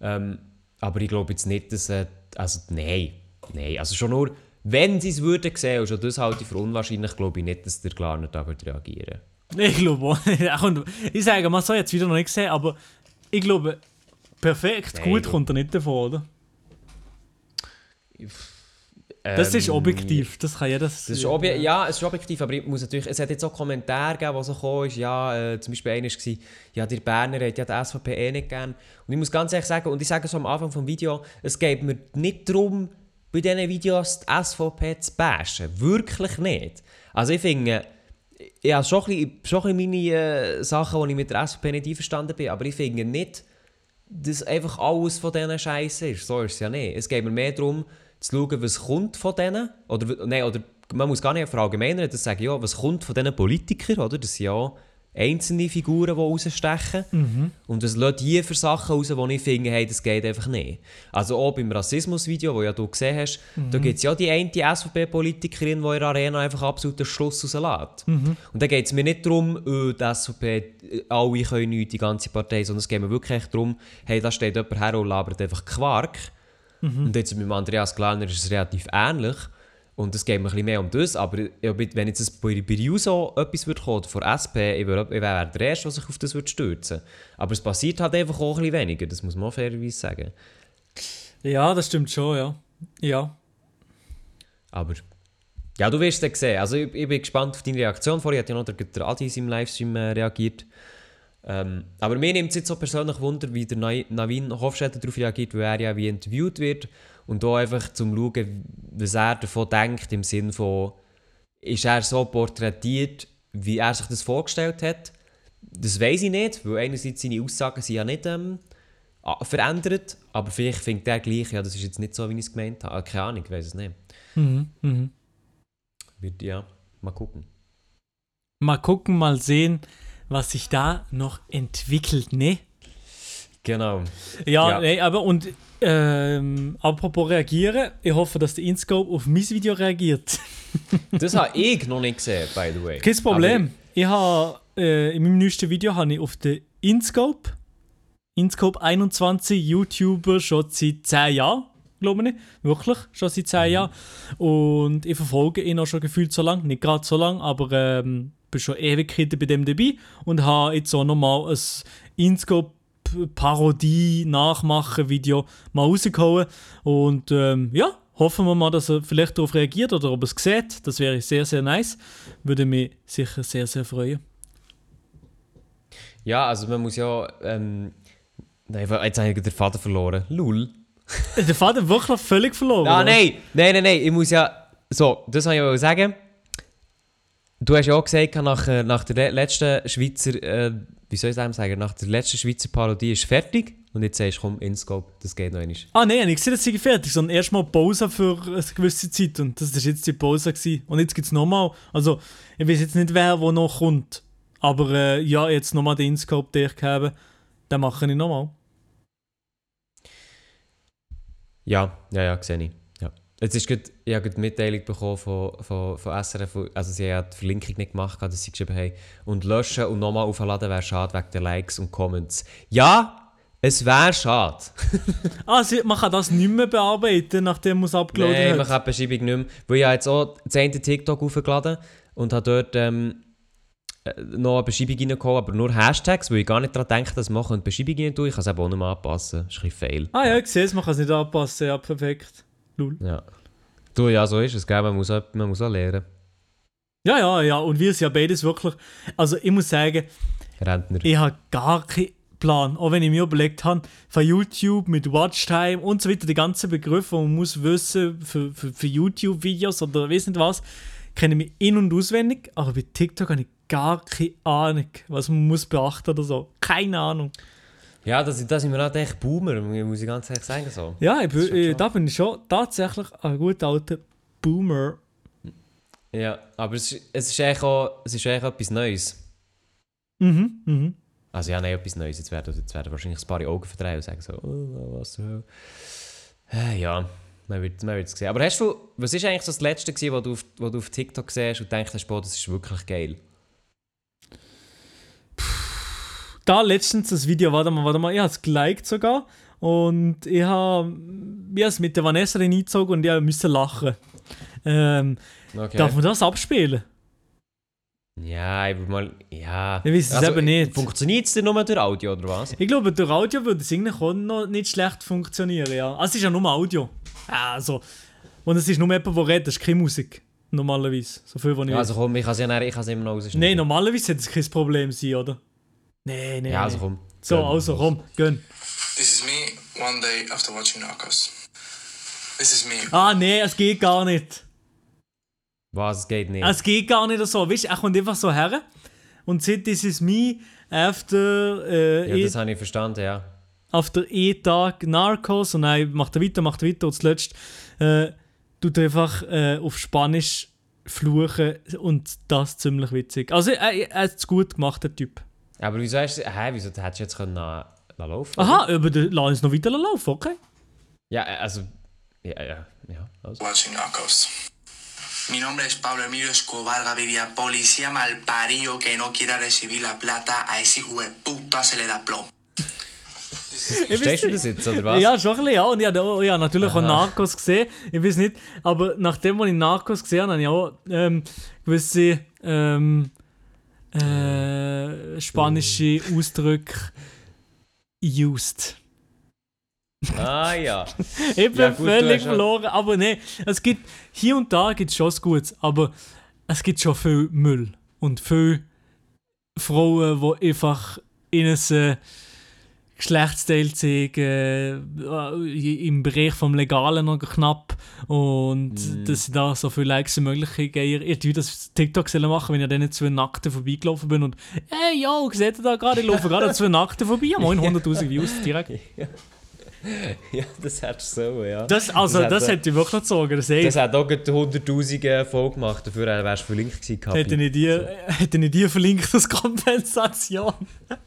Ähm, aber ich glaube jetzt nicht, dass er, also nein, nein, also schon nur, wenn sie es würden sehen, und schon das halte ich für unwahrscheinlich, glaube ich nicht, dass der Glarner da wird reagieren Ich glaube auch. Kommt- ich sage mal so, jetzt wieder noch nicht gesehen, aber ich glaube, perfekt Nein, gut kommt er nicht davon, oder? Das ist Ähm, objektiv, das kann jeder Das ist obje ja, es ist objektiv, aber ich muss natürlich, es hat jetzt auch Kommentare gegeben, die so gekommen ist, ja, äh, zum Beispiel einer war, ja, der Berner hat ja die SVP eh nicht gern. Und ich muss ganz ehrlich sagen, und ich sage so am Anfang des Videos, es geht mir nicht darum, bei diesen Videos die SVP zu bashen. Wirklich nicht. Also ich finde, ich habe schon ein bisschen, schon meine äh, Sachen, wo ich mit der SVP nicht einverstanden bin, aber ich finde nicht, dass einfach alles von diesen Scheiße ist. So ist es ja nicht. Es geht mir mehr darum, zu schauen, was kommt von denen. Oder, nein, oder man muss gar nicht verallgemeinern, das sagen ja, was kommt von diesen Politikern, oder? Das ja einzelne Figuren, die rausstechen. Und was lässt die für Sachen raus, die ich finde, hey, das geht einfach nicht. Also auch beim Rassismus-Video, das ja du gesehen hast, da gibt es ja die eine SVP-Politikerin, die in der Arena einfach absoluten Schluss rauslässt. Und da geht es mir nicht darum, äh, die SVP, äh, alle können nichts, die ganze Partei, sondern es geht mir wirklich darum, hey, da steht jemand her und labert einfach Quark. Und jetzt mit dem Andreas Glarner ist es relativ ähnlich. Und es geht mir ein bisschen mehr um das. Aber wenn jetzt bei, bei Juso etwas würde kommen, von SP, ich wäre wär der Erste, der sich auf das würde stürzen Aber es passiert halt einfach auch ein bisschen weniger, das muss man fairerweise sagen. Ja, das stimmt schon, ja. Ja. Aber ja, du wirst es sehen. Also ich, ich bin gespannt auf deine Reaktion. Vorher hat ja noch der, der Adi in seinem Livestream äh, reagiert. Ähm, aber mir nimmt es jetzt so persönlich Wunder, wie der Navin Hofstetter darauf reagiert, weil er ja wie interviewt wird. Und da einfach zum schauen, was er davon denkt, im Sinne von, ist er so porträtiert, wie er sich das vorgestellt hat? das weiß ich nicht, weil einerseits seine Aussagen sind ja nicht ähm, verändert, aber vielleicht findet er gleich, ja, das ist jetzt nicht so, wie ich es gemeint habe. Ah, Keine Ahnung, ich weiß es nicht. Mhm, mhm. Wird, ja, mal gucken. Mal gucken, mal sehen, was sich da noch entwickelt, ne? Genau. Ja, Ja. Nee, aber und ähm, apropos reagieren, ich hoffe, dass der InScope auf mein Video reagiert. Das habe ich noch nicht gesehen, by the way. Kein Problem. Ich habe äh, in meinem neuesten Video habe ich auf den InScope, InScope 21 YouTuber schon seit 10 Jahren, glaube ich. Wirklich, schon seit 10 Jahren. Und ich verfolge ihn auch schon gefühlt so lange, nicht gerade so lange, aber ähm, bin schon Ewigkeiten bei dem dabei und habe jetzt auch nochmal ein InScope Parodie-Nachmachen-Video mal rausgehauen. Und ähm, ja, hoffen wir mal, dass er vielleicht darauf reagiert oder ob er es sieht. Das wäre sehr, sehr nice. Würde mich sicher sehr, sehr freuen. Ja, also man muss ja. Ähm, nein, jetzt habe ich den Vater verloren. Lul. Der Vater wirklich völlig verloren. Ah, nein, nein, nein, nein, ich muss ja. So, das habe ich sagen. Du hast ja auch gesagt, nach, äh, nach der le- letzten Schweizer. Äh, wie soll ich das sagen? Nach der letzten Schweizer Parodie ist fertig. Und jetzt sagst du, komm, InScope, das geht noch einmal. Ah, nein, ich sehe, dass sie fertig sondern erstmal Pause für eine gewisse Zeit. Und das war jetzt die Pause. Gewesen. Und jetzt gibt es nochmal. Also, ich weiß jetzt nicht, wer wo noch kommt. Aber äh, ja, jetzt nochmal den InScope, den ich habe, den mache ich nochmal. Ja, ja, ja, sehe ich. Jetzt ist gerade, ich habe die Mitteilung bekommen von, von, von SRF, also sie haben die Verlinkung nicht gemacht, dass sie geschrieben haben, und löschen und nochmal aufladen wäre schade wegen der Likes und Comments. Ja, es wäre schade. Sie, man kann das nicht mehr bearbeiten, nachdem man es abgeladen Nein, man hat. kann die Beschreibung nicht mehr. Weil ich habe jetzt auch das eine TikTok aufgeladen und habe dort ähm, äh, noch eine Beschreibung reingehauen, aber nur Hashtags, weil ich gar nicht daran denke, dass man die Beschreibung rein tun. Ich kann es eben auch nicht mehr anpassen. Das ist ein fail. Ah ja, ich sehe es, man kann es nicht anpassen. Ja, perfekt. Lul. Ja. Du, ja, so ist es, gell? Man muss auch, man muss auch lernen. Ja, ja, ja. Und wir sind ja beides wirklich. Also, ich muss sagen, Rentner. ich habe gar keinen Plan. Auch wenn ich mir überlegt habe, von YouTube mit Watchtime und so weiter, die ganzen Begriffe, die man muss wissen für, für, für YouTube-Videos oder weiß nicht was, kenne ich mich in- und auswendig. Aber bei TikTok habe ich gar keine Ahnung, was man muss beachten oder so. Keine Ahnung. Ja, das, das sind wir halt echt Boomer, muss ich ganz ehrlich sagen. So. Ja, ich, bin- schon so. da bin ich schon tatsächlich ein guter alter Boomer. Ja, aber es, ist- es, ist eigentlich auch, es ist eigentlich etwas Neues. Mhm, mhm. Also ja, nein, etwas Neues. Jetzt werden, jetzt werden wahrscheinlich ein paar Augen verdrehen und sagen so, oh, was zur Hölle. Äh, ja, man wird man es sehen. Aber hast du, was ist eigentlich so das Letzte gewesen, was du auf, was du auf TikTok siehst und denkst, boah, das ist wirklich geil? Da letztens das Video, warte mal, warte mal, ich habe es geliked sogar. Und ich habe es mit der Vanessa reingezogen und ich musste lachen. Ähm, Okay. Darf man das abspielen? Ja, ich will mal, ja. Also, Ich weiss es eben nicht. Funktioniert es denn nur durch Audio oder was? Ich glaube, durch Audio würde es auch noch nicht schlecht funktionieren, ja. Also es ist ja nur Audio. Also, und es ist nur jemand, der redet, das ist keine Musik. Normalerweise. So viel, was ich Ja, weiß. also komm, ich kann es ja nachher- ich kann es immer noch rausschneiden. Nein, normalerweise sollte es kein Problem sein, oder? Nein, nein. Ja, also nein. komm. So, also komm, gönn. This is me one day after watching Narcos. This is me. Ah, nee, es geht gar nicht. Was, es geht nicht. Es geht gar nicht so. Weißt du, er kommt einfach so her und sagt, this is me after, äh, ja, e- das habe ich verstanden, ja. after E-Tag Narcos und dann macht er weiter, macht er weiter und zuletzt äh, tut er einfach äh, auf Spanisch fluchen und das ziemlich witzig. Also er, er hat es gut gemacht, der Typ. Aber wieso hast du, hä, wieso hättest du jetzt können äh, la- laufen Aha, aber der lass uns noch weiter laufen, okay? Ja, äh, also, ja, ja, ja. Watching Narcos. Mi nombre es Pablo Emilio Escobar Gaviria, policía malparido que no quiera recibir la plata, a ese hijo de puta se le da plomo. Verstehst du das jetzt, oder was? Ja, schon ein bisschen, ja. Und ich habe auch- ich habe natürlich auch Narcos gesehen. Ich weiß nicht, aber nachdem als ich Narcos gesehen habe, habe ich auch ähm, gewisse ähm, äh, spanische Ausdrücke used. Ah, ja. Ich bin Ja, gut, völlig hast ja- verloren. Aber nein, es gibt hier und da gibt es schon was Gutes, aber es gibt schon viel Müll und viele Frauen, die einfach in ein Geschlechtsteil zeigen, äh, im Bereich vom Legalen noch knapp und Mhm. dass sie da so viele Likes wie möglich geben. Ich würde das TikTok machen, wenn ich dann zwei Nackten vorbeigelaufen bin und «Hey, yo, seht ihr da gerade? Ich laufe gerade zwei Nackten vorbei, moin, 100'000 Views direkt.» ja, das hättest du so, ja. Das, also, Das das, hätte ich wirklich gezogen. Das, Das hat auch gerade 100'000 Folge gemacht, dafür wärst du verlinkt gewesen. Kapi. hätte ich dir, hätte ich dir verlinkt als Kompensation.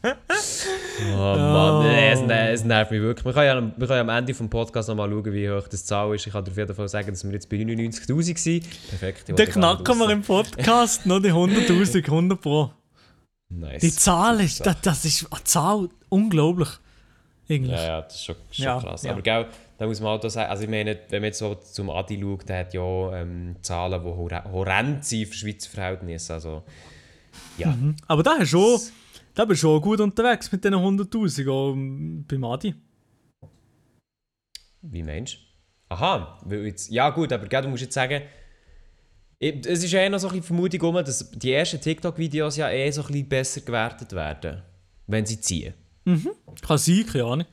Oh Mann, nee, es, es nervt mich wirklich. Wir können, ja, wir können ja am Ende des Podcasts nochmal schauen, wie hoch das Zahl ist. Ich kann dir auf jeden Fall sagen, dass wir jetzt bei 99'000 waren. Perfekt. Dann knacken wir im Podcast noch die 100'000, 100 Pro. Nice. Die Zahl ist, das, das ist eine Zahl unglaublich. Eigentlich. Ja, ja, das ist schon, schon Ja, krass. ja. Aber gell, da muss man auch da sagen, also ich meine, wenn man jetzt so zum Adi schaut, der hat ja ähm, Zahlen, die hor- horrend sind für Schweizer Verhältnisse. Also, ja. Aber da ist schon, da bist du schon gut unterwegs mit diesen 100'000 auch ähm, beim Adi. Wie meinst du? Aha, jetzt, ja gut, aber gell, du musst jetzt sagen, es ist ja eh noch so ein bisschen die Vermutung dass die ersten TikTok-Videos ja eh so ein bisschen besser gewertet werden, wenn sie ziehen. Kann sein, keine Ahnung.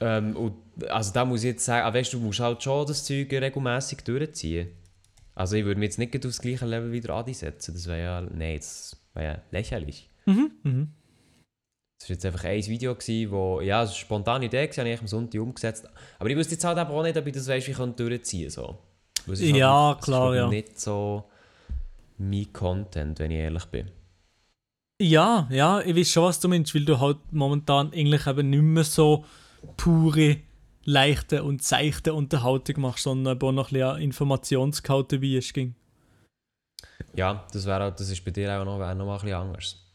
Ähm, und, also da muss ich jetzt sagen, ah, weißt, du du musst halt schon das Zeug regelmäßig durchziehen. Also ich würde mich jetzt nicht aufs gleiche Level wieder Adi setzen, das wäre ja, nein, das wäre ja lächerlich. Mhm, mhm. Das war jetzt einfach ein Video, gewesen, wo, ja, es war eine spontane Idee, gewesen, habe ich am Sonntag umgesetzt. Aber ich wusste jetzt halt auch nicht, ob ich das weißt, wie ich kann durchziehen kann. So. Ist Ja, ist klar, halt ja. nicht so mein Content, wenn ich ehrlich bin. Ja, ja, ich weiß schon, was du meinst, weil du halt momentan eigentlich eben nicht mehr so pure, leichte und seichte Unterhaltung machst, sondern eben auch noch ein bisschen Informationsgehalt dabei ist. ging. Ja, das, auch- das ist bei dir auch noch, wäre noch ein bisschen anders.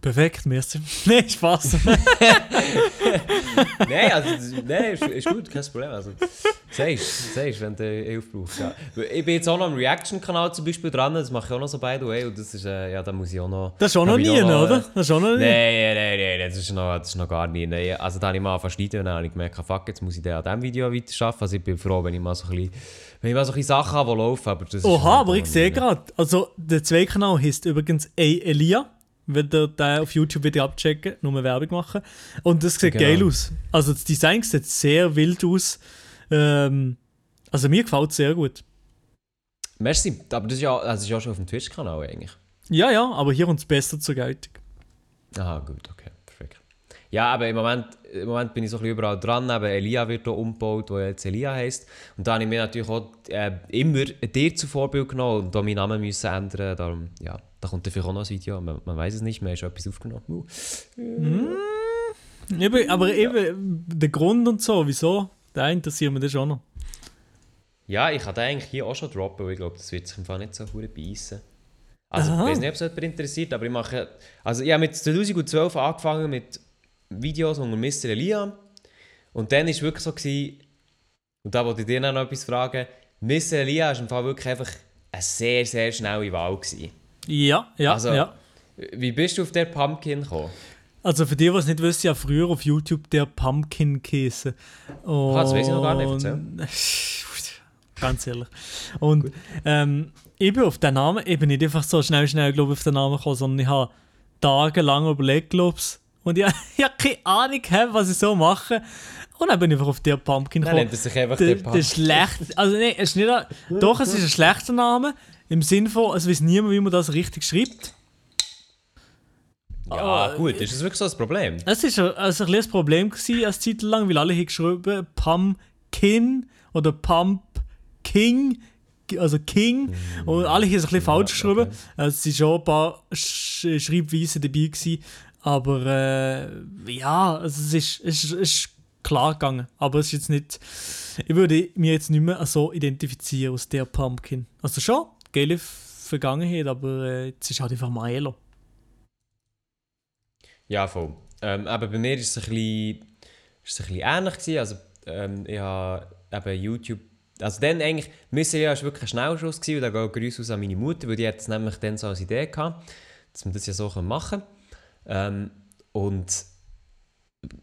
Perfekt, merci. Nein, Spaß. Nein, also, nein, ist, ist gut, kein Problem. Also, sagst sagst, wenn du Hilfe brauchst. Ja. Ich bin jetzt auch noch am Reaction-Kanal zum Beispiel dran, das mache ich auch noch so by the way. Und das ist, äh, ja, da muss ich auch noch. Das ist auch noch nie, noch, oder? Das ist auch noch nie. Nein, nein, nein, nein, das ist noch, das ist noch gar nie. Nein. Also da habe ich mal angefangen zu schneiden und dann habe ich gemerkt, fuck, jetzt muss ich an diesem Video weiter arbeiten. Also ich bin froh, wenn ich mal so ein bisschen, wenn ich mal so ein bisschen Sachen habe, die laufen. Aber das Oha, halt aber ich sehe gerade, also der zweite Kanal heißt übrigens A. Elia. Wenn ihr den auf YouTube wieder abchecken, nur Werbung machen. Und das sieht Genau. geil aus. Also das Design sieht sehr wild aus. Ähm, also mir gefällt es sehr gut. Merci, aber das ist ja, das ist ja schon auf dem Twitch-Kanal eigentlich. Ja, ja, aber hier uns besser zur Geltung. Aha, gut, okay, perfekt. Ja, aber im Moment, im Moment bin ich so ein bisschen überall dran. Eben Elia wird hier umgebaut, wo jetzt Elia heisst. Und da habe ich mir natürlich auch äh, immer dir zu Vorbild genommen und da meinen Namen müssen ändern. Darum, ja, da kommt vielleicht auch noch ein Video. Man, man weiß es nicht, man hat schon etwas aufgenommen. Uh. Eben, aber eben der Grund und so, wieso, da interessiert mich das schon noch. Ja, ich kann den eigentlich hier auch schon droppen, weil ich glaube, das wird sich im Fall nicht so verdammt beißen. Also, Aha. ich weiß nicht, ob es jemand interessiert, aber ich mache. Also, ich habe mit 2012 angefangen mit Videos unter Mr. Elia. Und dann war es wirklich so, gewesen, und da wollte ich dir noch etwas fragen: Mr. Elia war im Fall wirklich einfach eine sehr, sehr schnelle Wahl. Gewesen. Ja, ja, Also- ja. Wie bist du auf der Pumpkin gekommen? Also für die, die es nicht wissen, ja früher auf YouTube der Pumpkin-Käse. Ah, das weiss ich noch gar nicht, Und- Ganz ehrlich. Und ähm, ich bin auf den Namen, ich bin nicht einfach so schnell, schnell glaub, ich, auf den Namen gekommen, sondern ich habe tagelang überlegt, glaub's. Und ich, ich habe keine Ahnung, hä, was ich so mache. Und dann bin ich einfach auf der Pumpkin Dann gekommen. nennt er sich einfach Der, der der Pumpkin. schlecht, also nee, es ist nicht, ein- doch, es ist ein schlechter Name. Im Sinn von, es weiß niemand, wie man das richtig schreibt. Ja, Oh, gut, ist das wirklich so das Problem? Es war also ein bisschen ein Problem gewesen, eine Zeit lang, weil alle haben geschrieben Pumpkin oder Pumpking, also King. Und alle haben es ein bisschen falsch geschrieben. okay. Also, es waren schon ein paar Sch Schreibweisen dabei. Gewesen. Aber äh, ja, also es ist, es, ist, es ist klar gegangen. Aber es ist jetzt nicht. Ich würde mich jetzt nicht mehr so identifizieren aus der Pumpkin. Also schon, geile Vergangenheit, aber äh, jetzt ist halt einfach Maelo. Ja, voll. Ähm, aber bei mir war es ein bisschen, ähnlich. Gewesen. Also, ähm, ich habe eben YouTube. Also, dann eigentlich, Mr. Ja war wirklich ein Schnellschuss. Gewesen, und da geht Grüße aus an meine Mutter, weil die hat es nämlich dann so als Idee gehabt, dass wir das ja so machen können. Ähm, und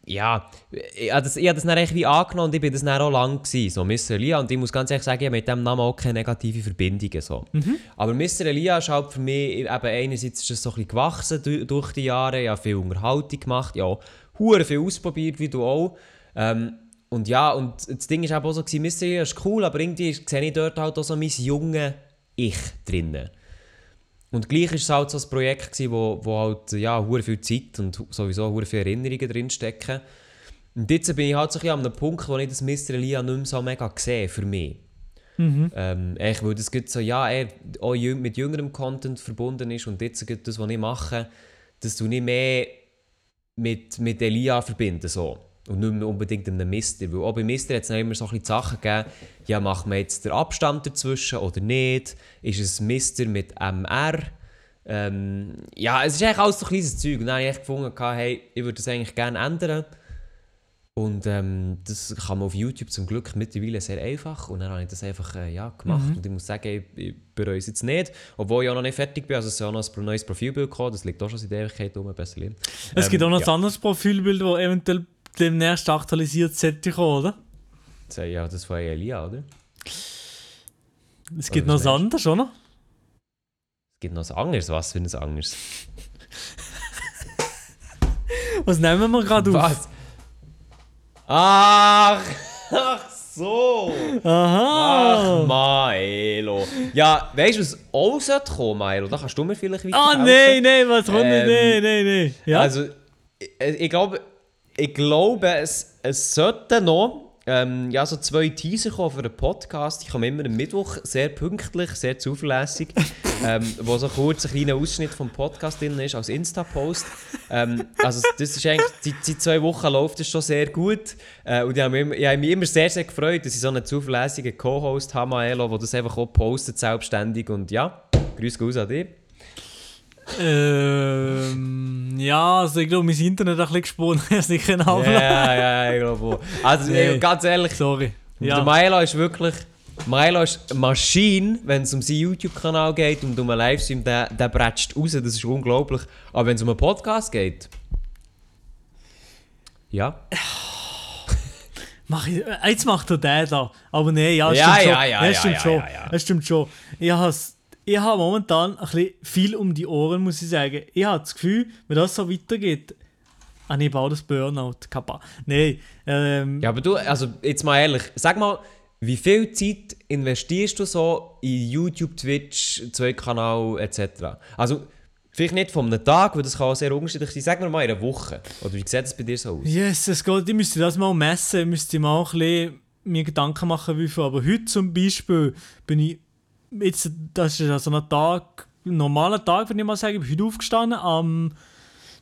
ja, ich habe das, ich hab das dann wie angenommen und ich bin das dann auch lang gewesen, so Mr. Elia. Und ich muss ganz ehrlich sagen, ich habe mit dem Namen auch keine negative Verbindungen. So. Aber Mr. Elia ist halt für mich, eben einerseits ist es so ein bisschen gewachsen durch, durch die Jahre, ich habe viel Unterhaltung gemacht, ja, hure viel ausprobiert, wie du auch. Ähm, und ja, und das Ding ist auch so, gewesen, Mr. Elia ist cool, aber irgendwie sehe ich dort halt auch so mein junge Ich drinnen. Und gleich war es halt so ein Projekt, gewesen, wo, wo halt ja, hure viel Zeit und sowieso hure viele Erinnerungen drinstecken. Und jetzt bin ich halt so ein an einem Punkt, wo ich das Mr. Elia nicht mehr so mega sehe für mich. Ähm, echt, weil das gibt so, ja, er auch mit jüngerem Content verbunden ist und jetzt gibt das, was ich mache, das du nicht mehr mit, mit Elia verbinden so. Und nicht mehr unbedingt einem Mister. Weil auch bei Mister hat es immer so ein bisschen Sachen gegeben, ja, macht man jetzt den Abstand dazwischen oder nicht? Ist es Mister mit MR? Ähm, ja, es ist eigentlich alles so kleines Zeug. Und dann habe ich gefunden, hey, ich würde das eigentlich gerne ändern. Und ähm, das kann man auf YouTube zum Glück mittlerweile sehr einfach. Und dann habe ich das einfach äh, ja, gemacht. Und ich muss sagen, ich, ich bereue es jetzt nicht. Obwohl ich auch noch nicht fertig bin. Also es auch noch ein neues Profilbild gekommen. Das liegt auch schon seit Ewigkeit rum, besser lieb. Es Ähm, gibt auch noch ja. ein anderes Profilbild, das eventuell demnächst aktualisiert sollte kommen, oder? Ja, das war Elia, oder? Es gibt Oder noch was anderes, oder? Es gibt noch ein anderes. Was für ein anderes? Was nehmen wir gerade auf? Was? Ach, ach so. Aha! Ach, Maelo. Ja, weißt du, was auch sollte kommen, Maelo? Da kannst du mir vielleicht weiter Ah, nein, nein, was kommt Ähm, nicht? Nein, nein, nein. Ja. Also, ich, ich glaube, ich glaube es, es sollten noch ähm, ja, so zwei Teaser kommen für den Podcast. Ich komme immer am Mittwoch, sehr pünktlich, sehr zuverlässig, ähm, wo so kurz ein kleiner Ausschnitt vom Podcast drin ist, als Insta-Post. Ähm, also das ist eigentlich, die, die zwei Wochen läuft es schon sehr gut. Äh, und ich habe, mich immer, ich habe mich immer sehr, sehr gefreut, dass ich so einen zuverlässigen Co-Host habe, Maelo, der das einfach auch postet, selbstständig. Und ja, grüß Gott an dich. Ähm, ja, also ich glaube, mein Internet hat ein bisschen gesponnen. Ich es nicht genau Ja, ja, ich glaube auch. Also Nee. ganz ehrlich, Sorry. der Ja. Milo ist wirklich. Milo ist eine Maschine, wenn es um seinen YouTube-Kanal geht und um einen Livestream, der, der bretscht raus, das ist unglaublich. Aber wenn es um einen Podcast geht. Ja. Mach ich, äh, jetzt macht er den da. Aber nein, ja, Ja, stimmt ja, schon. ja, das ja, stimmt ja, schon. ja, ja. Das stimmt schon. Ich habe ich habe momentan ein bisschen viel um die Ohren, muss ich sagen. Ich habe das Gefühl, wenn das so weitergeht, ah, ich baue das Burnout. Kappa. Nein, ähm, Ja, aber du, also jetzt mal ehrlich, sag mal, wie viel Zeit investierst du so in YouTube, Twitch, Zwei-Kanal etc.? Also, vielleicht nicht von einem Tag, weil das kann auch sehr unterschiedlich sein. Sag mir mal in einer Woche. Oder wie sieht das bei dir so aus? Yes, es geht. Ich müsste das mal messen, ich müsste mal ein bisschen mir Gedanken machen, wie viel. Aber heute zum Beispiel bin ich, jetzt, das ist also ein Tag, ein normaler Tag, würde ich mal sagen, ich bin heute aufgestanden, am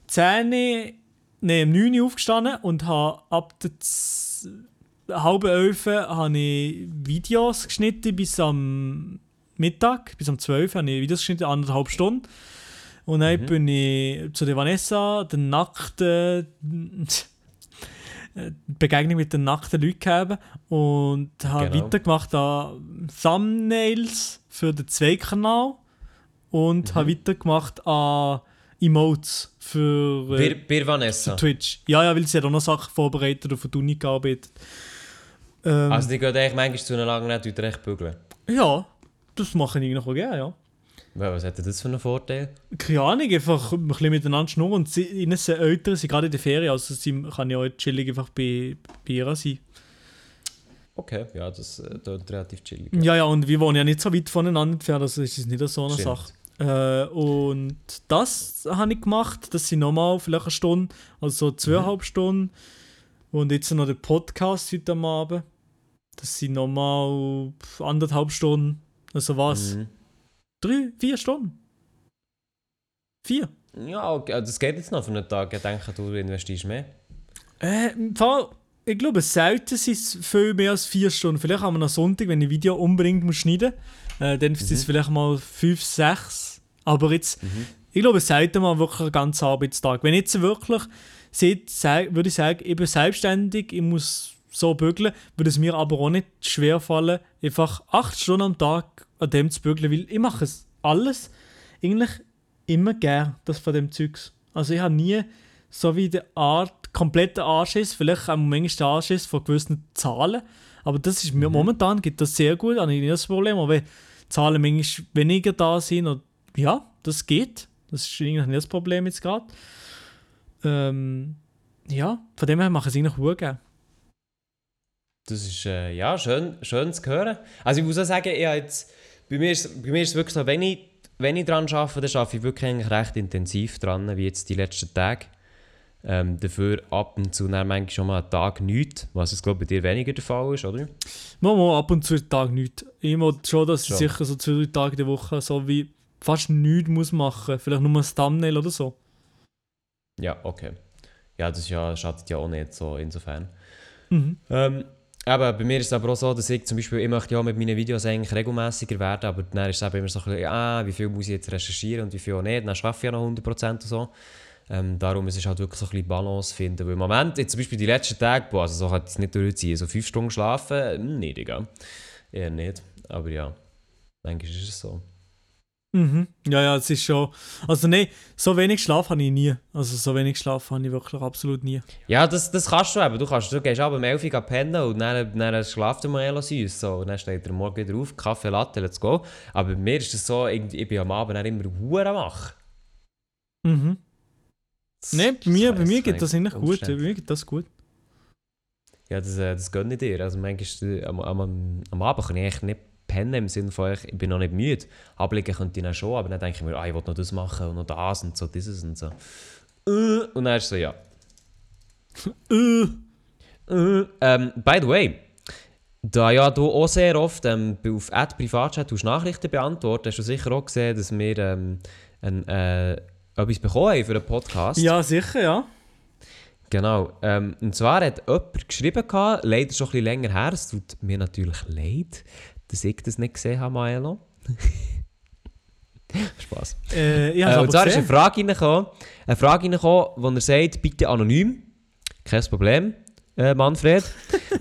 10, nein, am 9 Uhr aufgestanden und habe ab der halben 11 habe ich Videos geschnitten bis am Mittag, bis am 12 habe ich Videos geschnitten, anderthalb Stunden. Und dann Mhm. bin ich zu der Vanessa, der nackten Begegnung mit den nackten Leuten gehabt und habe Genau. weitergemacht an Thumbnails für den Zweikanal und Mhm. habe weitergemacht an Emotes für äh, Bir, Bir Vanessa. Twitch. Ja, ja, weil sie hat auch noch Sachen vorbereitet und für die Uni gearbeitet. Ähm, Also die geht eigentlich manchmal zu einer langen nicht recht bügeln. ja, das mache ich auch gerne, ja. Was hat denn das für einen Vorteil? Keine Ahnung, einfach ein bisschen miteinander schnurren. Und sie, ihnen sind Eltern, sind gerade in der Ferien, also sie kann ja auch chillig einfach bei, bei ihr sein. Okay, ja, das äh, klingt relativ chillig. Ja, ja, und wir wohnen ja nicht so weit voneinander entfernt, also ist es nicht so eine Stimmt. Sache. Äh, und das habe ich gemacht, das sind nochmal vielleicht eine Stunde, also so zweieinhalb Stunden. Und jetzt noch der Podcast heute am Abend. Das sind nochmal anderthalb Stunden. Also was? Mhm. Drei, vier Stunden? Vier? Ja, okay, also das geht jetzt noch für einen Tag. Ich denke, du investierst mehr. Äh, im Fall, ich glaube, selten sind es viel mehr als vier Stunden. Vielleicht haben wir noch Sonntag, wenn ich Video unbedingt muss schneiden muss. Äh, dann sind es vielleicht mal fünf, sechs. Aber jetzt, ich glaube, selten mal wirklich einen ganzen Arbeitstag. Wenn jetzt wirklich würde ich sagen, ich bin selbstständig, ich muss so bügeln, würde es mir aber auch nicht schwer fallen, einfach acht Stunden am Tag an dem zu bügeln, weil ich mache es alles eigentlich immer gern, das von dem Zeugs. Also ich habe nie so wie die Art kompletter Anschiss, vielleicht auch manchmal der Anschiss von gewissen Zahlen. Aber das ist Mhm. mir momentan geht das sehr gut, habe ich nicht das Problem. Aber wenn Zahlen manchmal weniger da sind, oder, ja, das geht. Das ist eigentlich nicht das Problem jetzt gerade. Ähm, ja, von dem her machen sie eigentlich gut gerne. Das ist äh, ja, schön, schön zu hören. Also ich muss auch sagen, ich jetzt, bei, mir ist, bei mir ist es wirklich so, wenn ich, wenn ich daran arbeite, dann arbeite ich wirklich eigentlich recht intensiv dran, wie jetzt die letzten Tage. Ähm, dafür ab und zu dann manchmal schon mal einen Tag nichts, was es glaube ich bei dir weniger der Fall ist, oder? Mal, mal ab und zu einen Tag nichts. Ich will schon, dass ich Schon. sicher so zwei, drei Tage in der Woche so wie fast nichts muss machen. Vielleicht nur ein Thumbnail oder so. Ja, okay. Ja, das ist ja, schadet ja auch nicht so insofern. Mhm. Ähm, aber bei mir ist es aber auch so, dass ich zum Beispiel, ich möchte ja mit meinen Videos eigentlich regelmäßiger werden, aber dann ist es eben immer so ein bisschen, ah, wie viel muss ich jetzt recherchieren und wie viel auch nicht, dann schaffe ich ja noch 100% und so. Ähm, darum ist es halt wirklich so ein bisschen Balance finden, weil im Moment, jetzt zum Beispiel die letzten Tage, boah, also so kann es nicht durchziehen, so 5 Stunden schlafen, hm, nicht, Digga. Eher nicht, aber ja, manchmal ist es so. Mhm. Ja, ja, es ist schon. Also, nein, so wenig Schlaf habe ich nie. Also, so wenig Schlaf habe ich wirklich absolut nie. Ja, das, das kannst du eben. Du, kannst, du gehst aber um 11 Uhr pennen und dann, dann schlaft er mal süß. So. Und dann steht er Morgen wieder auf, Kaffee, Latte, let's go. Aber bei mir ist es so, irgendwie, ich bin am Abend dann immer Huren wach. Mhm. Nein, bei mir, bei mir geht das eigentlich gut. Bei mir geht das gut. Ja, das, äh, das gönne ich dir. Also manchmal, äh, am, am, am Abend kann ich eigentlich nicht pennen im Sinne von, ich, ich bin noch nicht müde. Ablegen könnte ich dann schon, aber dann denke ich mir, ah, ich will noch das machen und noch das und so, dieses und so. Äh, Und dann ist so, ja. Äh, Äh, ähm, by the way, da ja du auch sehr oft ähm, auf Ad Privatchat Nachrichten beantworten, hast du sicher auch gesehen, dass wir ähm, ein, äh, etwas bekommen haben für einen Podcast. ja, sicher, ja. Genau. Ähm, und zwar hat jemand geschrieben, gehabt, leider schon ein bisschen länger her, es tut mir natürlich leid, dass ich das nicht gesehen habe, Maelo. Spaß. Äh, ich Äh, und zwar ist eine. Frage reingekommen, eine Frage reingekommen, wo er sagt, bitte anonym. Kein Problem, äh, Manfred.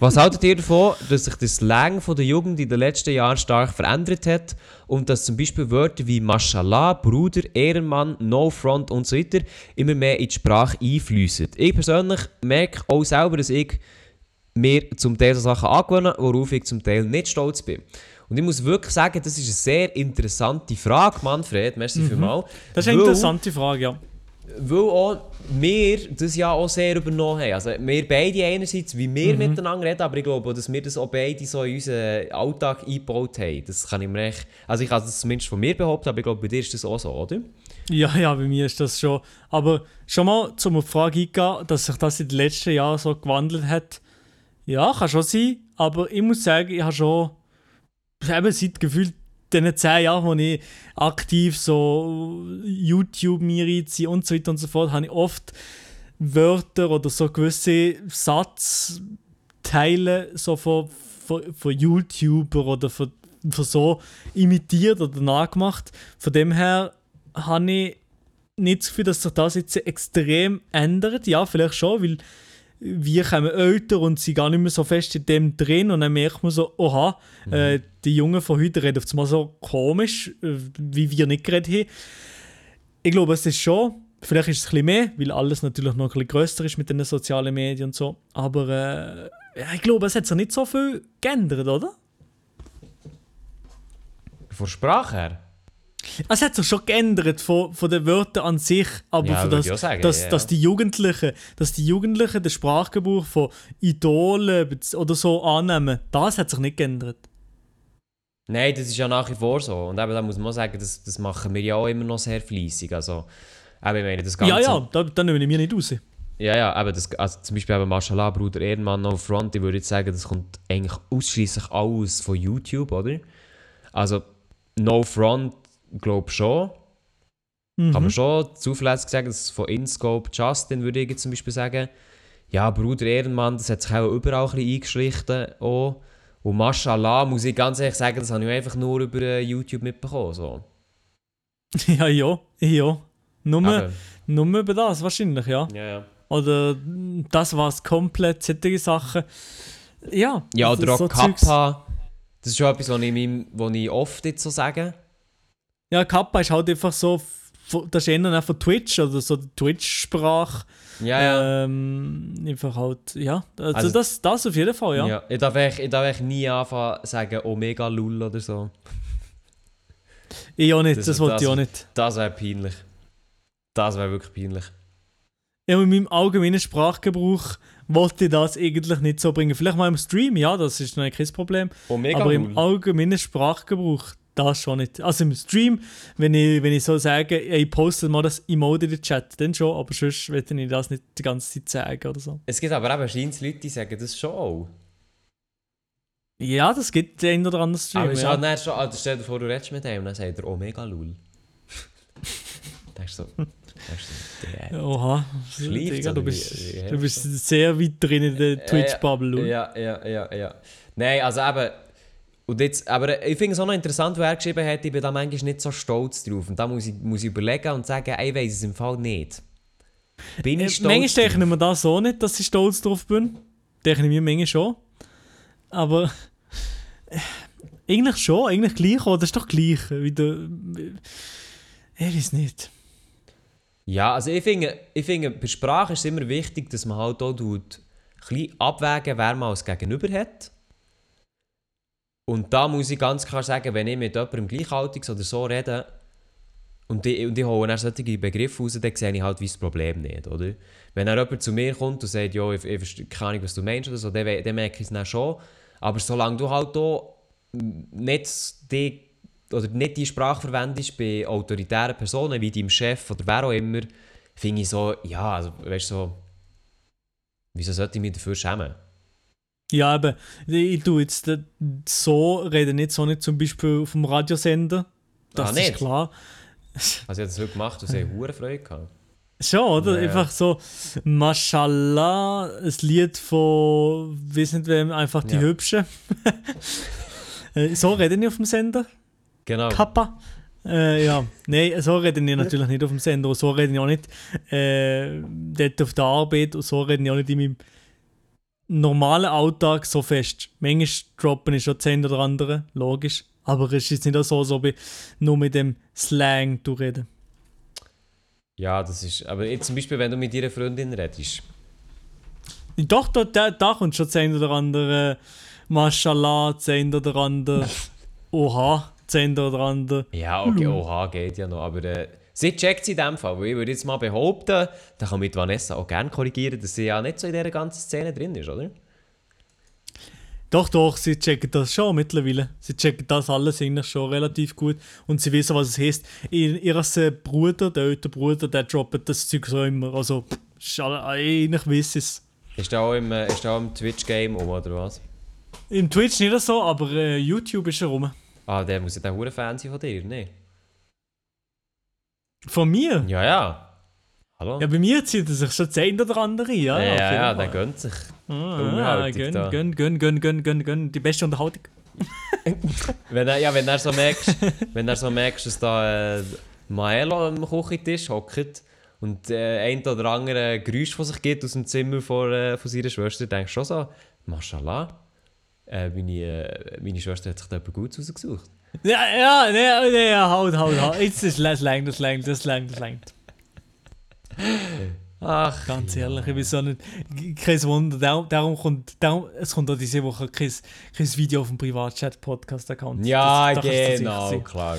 Was haltet ihr davon, dass sich der Slang von der Jugend in den letzten Jahren stark verändert hat und dass zum Beispiel Wörter wie Mashallah, Bruder, Ehrenmann, No Front und so weiter immer mehr in die Sprache einfließen? Ich persönlich merke auch selber, dass ich mir zum Teil so Sachen angewöhne, worauf ich zum Teil nicht stolz bin. Und ich muss wirklich sagen, das ist eine sehr interessante Frage, Manfred. Merci vielmals. Mhm. Das ist eine Weil- interessante Frage, ja. weil auch wir das ja auch sehr übernommen haben. Also wir beide einerseits, wie wir miteinander reden, aber ich glaube dass wir das auch beide so in unseren Alltag eingebaut haben. Das kann ich mir echt, also ich kann das zumindest von mir behaupten, aber ich glaube, bei dir ist das auch so, oder? Ja, ja, bei mir ist das schon. Aber schon mal zum auf die Frage eingehen, dass sich das in den letzten Jahren so gewandelt hat. Ja, kann schon sein, aber ich muss sagen, ich habe schon eben seit gefühlt diesen zehn Jahren, wo ich aktiv so YouTube mir reinziehe und so weiter und so fort, habe ich oft Wörter oder so gewisse Satzteile so von, von, von YouTuber oder von, von so imitiert oder nachgemacht. Von dem her habe ich nicht das Gefühl, dass sich das jetzt extrem ändert. Ja, vielleicht schon, weil wir kommen älter und sind gar nicht mehr so fest in dem drin und dann merkt man so, oha, äh, die Jungen von heute reden auf einmal so komisch, äh, wie wir nicht geredet haben. Ich glaube, es ist schon, vielleicht ist es ein bisschen mehr, weil alles natürlich noch ein bisschen grösser ist mit den sozialen Medien und so, aber äh, ich glaube, es hat sich nicht so viel geändert, oder? Von Sprache her? Es hat sich schon geändert von, von den Wörtern an sich, aber Ja, das, sagen, dass, ja, dass die Jugendlichen, dass die Jugendlichen den Sprachgebrauch von Idolen oder so annehmen, das hat sich nicht geändert. Nein, das ist ja nach wie vor so. Und eben, da muss man sagen, das, das machen wir ja auch immer noch sehr fleissig. Also, eben, ich meine, das Ganze... Ja, ja, da, da nehme ich mir nicht raus. Ja, ja, aber das, also zum Beispiel eben Mashallah, Bruder Ehrenmann, No Front, ich würde jetzt sagen, das kommt eigentlich ausschließlich alles von YouTube, oder? Also, No Front, glaube schon. Kann man Mhm. schon zuverlässig sagen, dass von InScope Justin, würde ich jetzt zum Beispiel sagen. Ja, Bruder Ehrenmann, das hat sich auch überall ein bisschen eingeschlichen. Auch. Und Mashallah, muss ich ganz ehrlich sagen, das habe ich einfach nur über äh, YouTube mitbekommen. So. Ja, ja, ja. Nur, Aber, nur über das wahrscheinlich, ja. ja, ja. Oder mm, das war es komplett, solche Sachen. Ja, Ja, das- oder auch so. Kappa. Das ist schon etwas, was ich, meinem- was ich oft jetzt so sage. Ja, Kappa ist halt einfach so das ist eher von Twitch oder so die Twitch-Sprache. Ja, ja. Ähm, einfach halt, ja. Also, Also- das, das auf jeden Fall, ja. ja. Ich, darf echt, ich darf echt nie anfangen sagen Omega Lul oder so. Ich auch nicht, Das- das, wollte ich auch nicht. Das wäre peinlich. Das wäre wirklich peinlich. Ja, mit meinem allgemeinen Sprachgebrauch wollte ich das eigentlich nicht so bringen. Vielleicht mal im Stream, ja, das ist noch kein Problem. Omega aber im allgemeinen Sprachgebrauch, das schon nicht. Also im Stream, wenn ich, wenn ich so sage, ich poste mal das Emote in den Chat, dann schon, aber sonst will ich das nicht die ganze Zeit sagen oder so. Es gibt aber eben scheint Leute, die sagen das schon auch. Ja, das gibt den einen oder anderen Stream. aber ja. halt nicht schon, also stell dir vor, du redest mit einem und dann sagt er Omega Lul. denkst du so, so, Oha, Schleift, du bist, du bist sehr weit drin in der Twitch-Bubble. Lul. Ja, ja, ja, ja. Nein, also eben. Und jetzt, aber ich finde es auch noch interessant, was er geschrieben hat, ich bin da manchmal nicht so stolz drauf. Und da muss ich, muss ich überlegen und sagen, ich weiss es im Fall nicht. Bin Äh, ich stolz Manchmal denke drauf? ich mir das so nicht, dass ich stolz drauf bin. Denke ich mir manchmal schon. Aber äh, eigentlich schon, eigentlich gleich. Oder das ist doch gleich. Wie der, ich weiß nicht. Ja, also ich finde, ich finde, bei Sprache ist es immer wichtig, dass man halt auch tut, ein bisschen abwägen, wer man als Gegenüber hat. Und da muss ich ganz klar sagen, wenn ich mit jemandem gleichaltiges oder so rede und ich, und ich hole dann solche Begriffe raus, dann sehe ich halt wie das Problem nicht, oder? Wenn dann jemand zu mir kommt und sagt, ja, ich, ich verstehe keine Ahnung, was du meinst oder so, dann, dann merke ich es dann schon. Aber solange du halt auch nicht die, oder nicht die Sprache verwendest bei autoritären Personen wie deinem Chef oder wer auch immer, finde ich so, ja, also, weißt du, so, wieso sollte ich mich dafür schämen? Ja, aber ich tue jetzt äh, so, rede nicht so nicht zum Beispiel auf dem Radiosender. Das Ah, ist nicht? klar. Also ich habe das wirklich gemacht und sehr hure Freude gehabt. Schon, oder? Ja, ja. Einfach so, Mashallah, ein Lied von, weiß nicht wem, einfach die Ja. Hübschen. Äh, so rede ich auf dem Sender. Genau. Kappa. Äh, ja, nein, so rede ich natürlich nicht auf dem Sender und so rede ich auch nicht äh, dort auf der Arbeit und so rede ich auch nicht in meinem normalen Alltag so fest. Manchmal droppen ich schon das eine oder andere, logisch. Aber es ist nicht so, als ob ich nur mit dem Slang du rede. Ja, das ist. Aber jetzt zum Beispiel, wenn du mit deiner Freundin redest. Doch, da, da, da kommt schon das eine oder andere Mashallah, das eine oder andere Oha, das eine oder andere. Ja, okay, oha, geht ja noch. Aber äh, sie checkt es in dem Fall. Weil ich würde jetzt mal behaupten, da kann mit Vanessa auch gerne korrigieren, dass sie ja nicht so in dieser ganzen Szene drin ist, oder? Doch, doch, sie checken das schon mittlerweile. Sie checken das alles eigentlich schon relativ gut. Und sie wissen, was es heißt. Ihr, äh, Bruder, der ältere Bruder, der droppt das Zeug so immer. Also, pff, eigentlich wissen es. Ist der auch im, äh, ist der auch im Twitch-Game um, oder was? Im Twitch nicht so, aber äh, YouTube ist er rum. Ah, der muss ja der hure Fan sein von dir, ne? Von mir? Ja, ja. Hallo? Ja, bei mir zieht er sich schon das eine oder andere ja. ja, ja, ja, der gönnt sich. Ah, Unterhaltung gönn, gönn, gönn, gönn, gönn, gönn, gönn. Die beste Unterhaltung. Wenn er, ja, wenn er so merkst, wenn er so merkst, dass da äh, Maelo am Küchentisch hockt und äh, ein oder andere Geräusch von sich gibt aus dem Zimmer von, äh, von seiner Schwester, denkst du schon so, Mashallah, äh, meine, äh, meine Schwester hat sich da etwas Gutes rausgesucht. Ja, ja, ne, ne, halt, halt, halt. Jetzt ist das lang, das lang, das lang, das lang. Ach, Ganz ehrlich, ich bin so nicht. Kein Wunder, darum, darum kommt. Darum, es kommt auch diese Woche kein, kein Video auf dem Privatchat-Podcast-Account. ja, Das- da kannst du sicher genau, klar.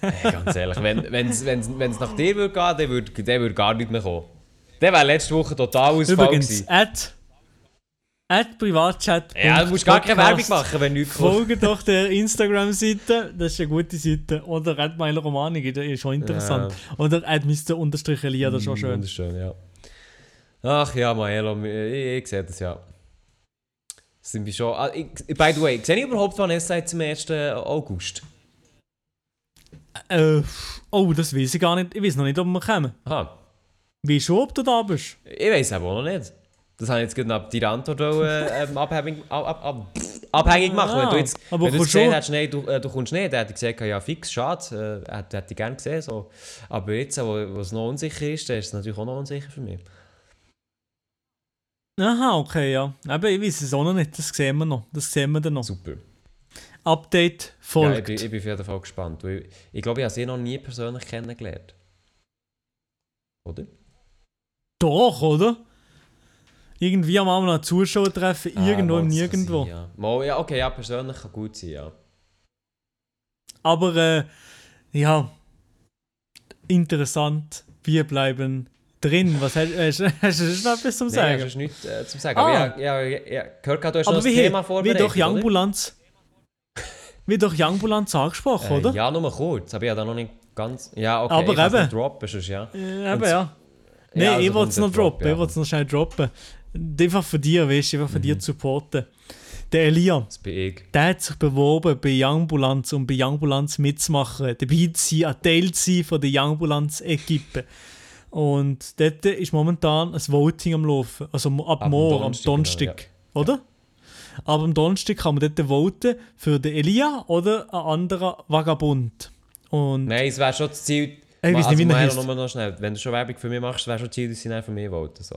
hey, ganz ehrlich, wenn es wenn's, wenn's nach dir würde gehen, dann würde dann würd gar nicht mehr kommen. Der wäre letzte Woche total Ausfall Übrigens, gewesen. at, at Privatchat. Ja, du musst gar keine Werbung machen, wenn nichts kommt. Folge doch der Instagram-Seite, das ist eine gute Seite. Oder at meine Romanik, das ist schon interessant. Oder at Mr. Unterstrich Elia, das ist schon schön. Wunderschön, ja. Ach ja, Maelo, ich, ich sehe das ja. Sind wir schon. Ah, ich, by the way, sehe ich überhaupt Vanessa jetzt am 1. August? Äh, oh, das weiß ich gar nicht. Ich weiß noch nicht, ob wir kommen. Aha. Wie schon, ob du da bist? Ich weiß aber auch noch nicht. Das habe ich jetzt gerade deiner Antwort äh, ähm, abhängig, ab, ab, ab, abhängig gemacht. wenn du jetzt, Ah, aber wenn du jetzt gesehen hättest, nein, du, äh, du kommst nicht, dann hätte ich gesagt, ja fix, schade, äh, hätte, hätte ich gerne gesehen. So. Aber jetzt, wo es noch unsicher ist, dann ist es natürlich auch noch unsicher für mich. Aha, okay, ja. Aber ich weiß es auch noch nicht. Das sehen wir noch. Das sehen wir dann noch. Super. Update Ja, ich, folgt. bin, ich bin auf jeden Fall gespannt. Weil ich, ich glaube, ich habe sie noch nie persönlich kennengelernt. Oder? Doch, oder? Irgendwie am Abend noch Zuschauer treffen, irgendwo Ah, im das kann Nirgendwo. sein, ja. Mal, ja, okay, ja, persönlich kann gut sein, ja. Aber äh, ja, interessant. Wir bleiben drin. Was hast, hast, hast du noch etwas zum Nein, Sagen? das ist nichts äh, zum Sagen. Ah. Aber ja, ja, ja, gehört gerade, du hast noch Aber ein wie, Thema wie vorbereitet, doch Youngbulanz. Wie doch Youngbulanz angesprochen, oder? oder? Äh, ja, nur kurz. Aber ja, da noch nicht ganz... Ja, okay, Aber ich eben. noch droppen, sonst, ja. Äh, eben, ja. Nein, Ja, also ich wollte es noch Drop, droppen. ja. Ich wollte es noch schnell droppen. Einfach für dich, weißt du, einfach für Mhm. dich zu supporten. Der Elia, Das bin ich. der hat sich beworben bei Youngbulanz, um bei Youngbulanz mitzumachen, dabei zu sein, ein Teil zu sein von der Youngbulanz-Equipe. Und dort ist momentan ein Voting am Laufen. Also ab Ab morgen, am Donnerstag, genau, Oder? Aber am Donnerstag kann man dort voten für den Elia oder einen anderen Vagabund. Und Nein, es wäre schon das Ziel... Ich weiß also, nicht, wie er noch schnell. Wenn du schon Werbung für mich machst, wäre schon das Ziel, dass sie für mich voten. So.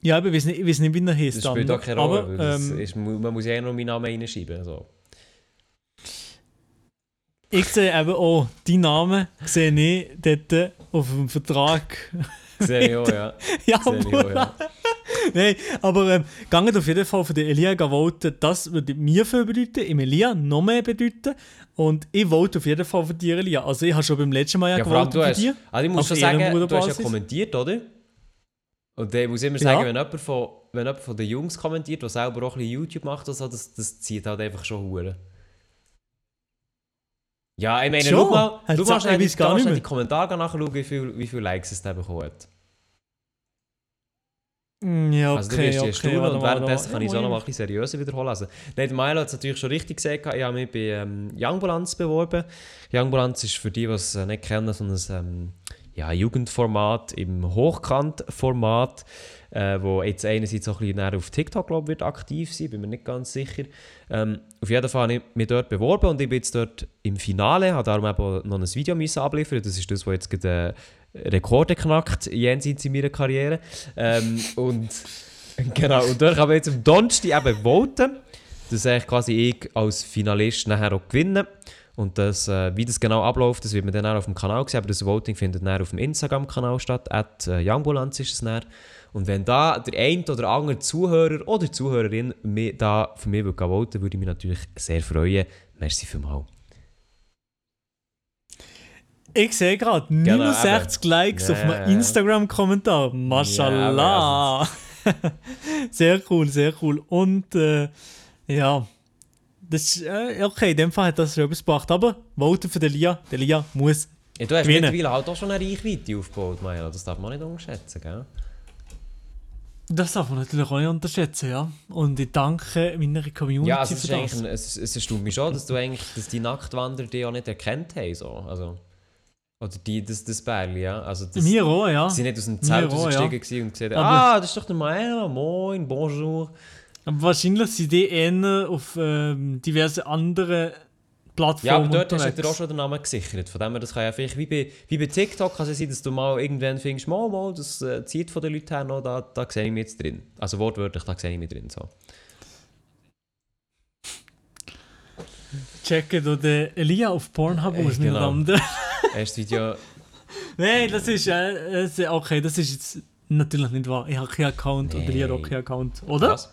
Ja, ich weiß nicht, ich weiß nicht wie er heisst. Das spielt auch keine Rolle, Aber, das ähm, ist, man muss ja eh noch meinen Namen reinschreiben. So. Ich sehe eben auch, deinen Namen sehe ich dort auf dem Vertrag. Sehe ich auch, ja. ja, Sehe ich auch, ja. Nein, aber ähm, geht auf jeden Fall für den Elia voten. Das würde mir viel bedeuten, im Elia noch mehr bedeuten. Und ich vote auf jeden Fall für dich, Elia. Also ich habe schon beim letzten Mal ja, Ja, gewotet für dich. also ich muss schon sagen, du hast ja kommentiert, oder? Und ich muss immer Ja. sagen, wenn jemand, von, wenn jemand von den Jungs kommentiert, der selber auch ein bisschen YouTube macht, oder so, das, das zieht halt einfach schon Huren. Ja, ich meine, Schon? schau mal, machst ich schnell, die, gar schnell die Kommentare nachschauen, wie viel, wie viel Likes es da bekommen hat. Mm, Ja, Also du okay, wirst okay. warte und mal, währenddessen kann ich es auch mal. noch mal ein bisschen seriöser wiederholen. Also, nein, Milo hat es natürlich schon richtig gesagt, ich habe mich bei ähm, Youngbulanz beworben. Youngbulanz ist für die, die es äh, nicht kennen, so ein ähm, ja, Jugendformat im Hochkantformat, äh, wo jetzt einerseits auch ein bisschen auf TikTok glaub, wird aktiv sein, bin mir nicht ganz sicher. Ähm, auf jeden Fall habe ich mich dort beworben und ich bin jetzt dort im Finale, habe darum eben noch ein Video müssen abliefern. Das ist das, was jetzt gerade äh, Rekorde knackt, jenseits in meiner Karriere. Ähm, und genau, und dort kann man jetzt am Donnerstag eben voten, dass ich quasi ich als Finalist nachher auch gewinne. Und das, äh, wie das genau abläuft, das wird man dann auch auf dem Kanal sehen, aber das Voting findet dann auf dem Instagram-Kanal statt, at äh, ist es dann. Und wenn da der ein oder andere Zuhörer oder Zuhörerin mir da für mich voten würde, würde ich mich natürlich sehr freuen. Merci vielmals. Ich sehe gerade Genau, 69 Likes auf Ja. meinem Instagram-Kommentar. Mashallah. sehr cool, sehr cool. Und äh, ja, das ist, äh, okay, in dem Fall hat das schon etwas gebracht. Aber voten für den Lia. Der Lia muss. Ja, du hast Gewinnen. mittlerweile halt auch schon eine Reichweite aufgebaut, Maela. Das darf man nicht unterschätzen, gell? Das darf man natürlich auch nicht unterschätzen, ja. Und ich danke meiner Community Ja, also es, für ist das. ein- es, es erstaunt mich schon, dass du eigentlich, dass die Nacktwanderer die auch nicht erkannt haben, so. Also, oder die, das, das Bärli, ja. Also das, Mir auch, ja. Sie sind nicht aus dem Zelt rausgestiegen ja. und gesehen, Aber- ah, das ist doch der Maela, moin, bonjour. Aber wahrscheinlich sind die eher auf ähm, diverse andere Plattformen Ja, aber dort hast unterwegs. du dir auch schon den Namen gesichert. Von dem her, das kann ja vielleicht, wie bei, wie bei TikTok kann es sein, dass du mal irgendwann findest, mal, mal, das äh, zieht von den Leuten her noch, da, da sehe ich mich jetzt drin. Also wortwörtlich, da sehe ich mich drin, so. Checken oder den Elia auf Pornhub Äh, aus, genau. Herren. Erstes Video, Nein, das ist, äh, okay, das ist jetzt natürlich nicht wahr. Ich habe keinen Account oder ihr auch keinen Account, oder? was?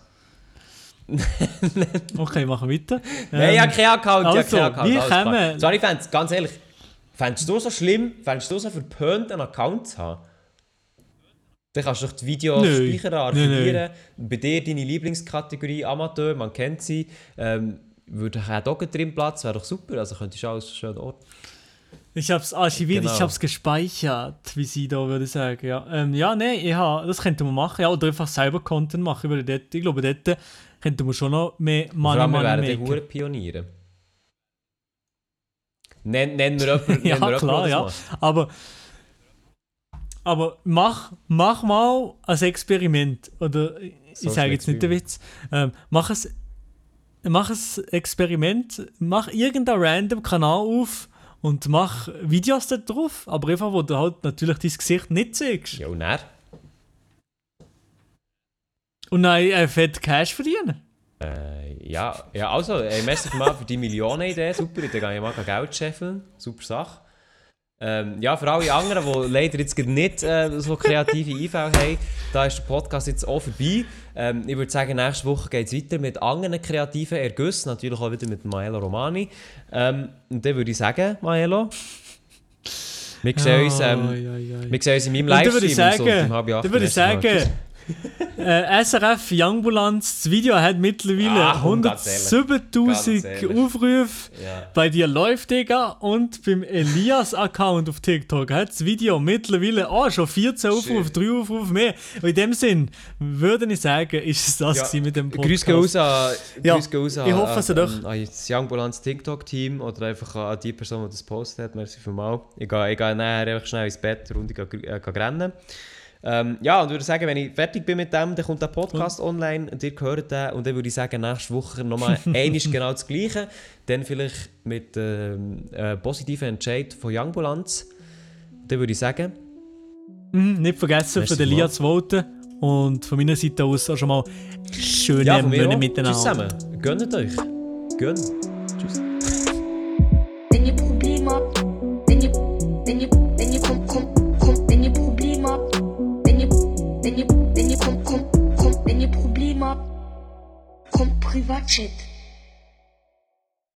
Okay, machen wir weiter. Nein, ich habe Ähm, keinen Account, ich also, habe keinen Account. klar. man- Sorry, Fans, ganz ehrlich, fändest du so schlimm, fändest du so verpönt, einen Account zu haben? Dann kannst du doch die Videos Nö. speichern, Nö, archivieren. Bei dir deine Lieblingskategorie Amateur, man kennt sie. Ähm, würde ich auch drin Platz, wäre doch super. Also könntest du alles schön ordnen. Ich habe es archiviert, Genau. ich habe es gespeichert, wie sie da würde sagen. Ja, ähm, ja nein, ich hab, das könnte man machen. Ja, oder einfach selber Content machen. Über dort. Ich glaube, dort könnte man schon noch mehr Vor Money allem, wir wären die Pioniere. Nenn, nennen wir jemanden, Ja, wir klar, ja. Aber, aber mach, mach mal ein Experiment. Oder ich So sage ein jetzt nicht den Witz. Ähm, mach, es, mach ein Experiment, mach irgendeinen random Kanal auf und mach Videos da drauf. Aber einfach, wo du halt natürlich dein Gesicht nicht siehst. Ja, und er? Und dann äh, fett Cash verdienen. Äh, ja, ja, also, äh, merci mal für die Millionenidee, super, da gehe ich mal Geld scheffeln, super Sache. Ähm, ja, für alle anderen, die leider jetzt nicht äh, so kreative IV haben, da ist der Podcast jetzt auch vorbei. Ähm, ich würde sagen, nächste Woche geht es weiter mit anderen kreativen Ergüssen, natürlich auch wieder mit Maelo Romani. Ähm, und dann würde ich sagen, Maelo, wir sehen uns, ähm, Ai, ai, ai. wir sehen uns in meinem Und dann Livestream würde ich Sonntag sagen, acht. dann würde ich sagen, äh, SRF Youngbulanz, das Video hat mittlerweile Ah, komm, ganz ehrlich. 107.000 Ganz ehrlich. Aufrufe. Ja. Bei dir läuft, Digga. Und beim Elias-Account auf TikTok hat das Video mittlerweile auch schon 14 Aufrufe, 3 Aufrufe mehr. Und in dem Sinn würde ich sagen, ist es das Ja, mit dem Podcast. Grüß gehen raus an, Ja, grüß raus ich hoffe an, es doch. an, an das Young Balance TikTok-Team oder einfach an die Person, die das postet hat. Merci vielmals. Ich gehe, ich gehe nachher einfach schnell ins Bett und ich gehe, äh, gehe rennen. Ähm, ja, und würde sagen, wenn ich fertig bin mit dem, dann kommt der Podcast online und ihr hört den. Und dann würde ich sagen, nächste Woche nochmal einiges genau das Gleiche. Dann vielleicht mit ähm, äh, positiven Entscheid von Young Balance. Dann würde ich sagen, Mhm, nicht vergessen, Merci für den Lia zu voten. Und von meiner Seite aus auch schon mal schöne ja, Monate miteinander. Tschüss zusammen. Gönnt euch. Gönnt. Tschüss. Wenn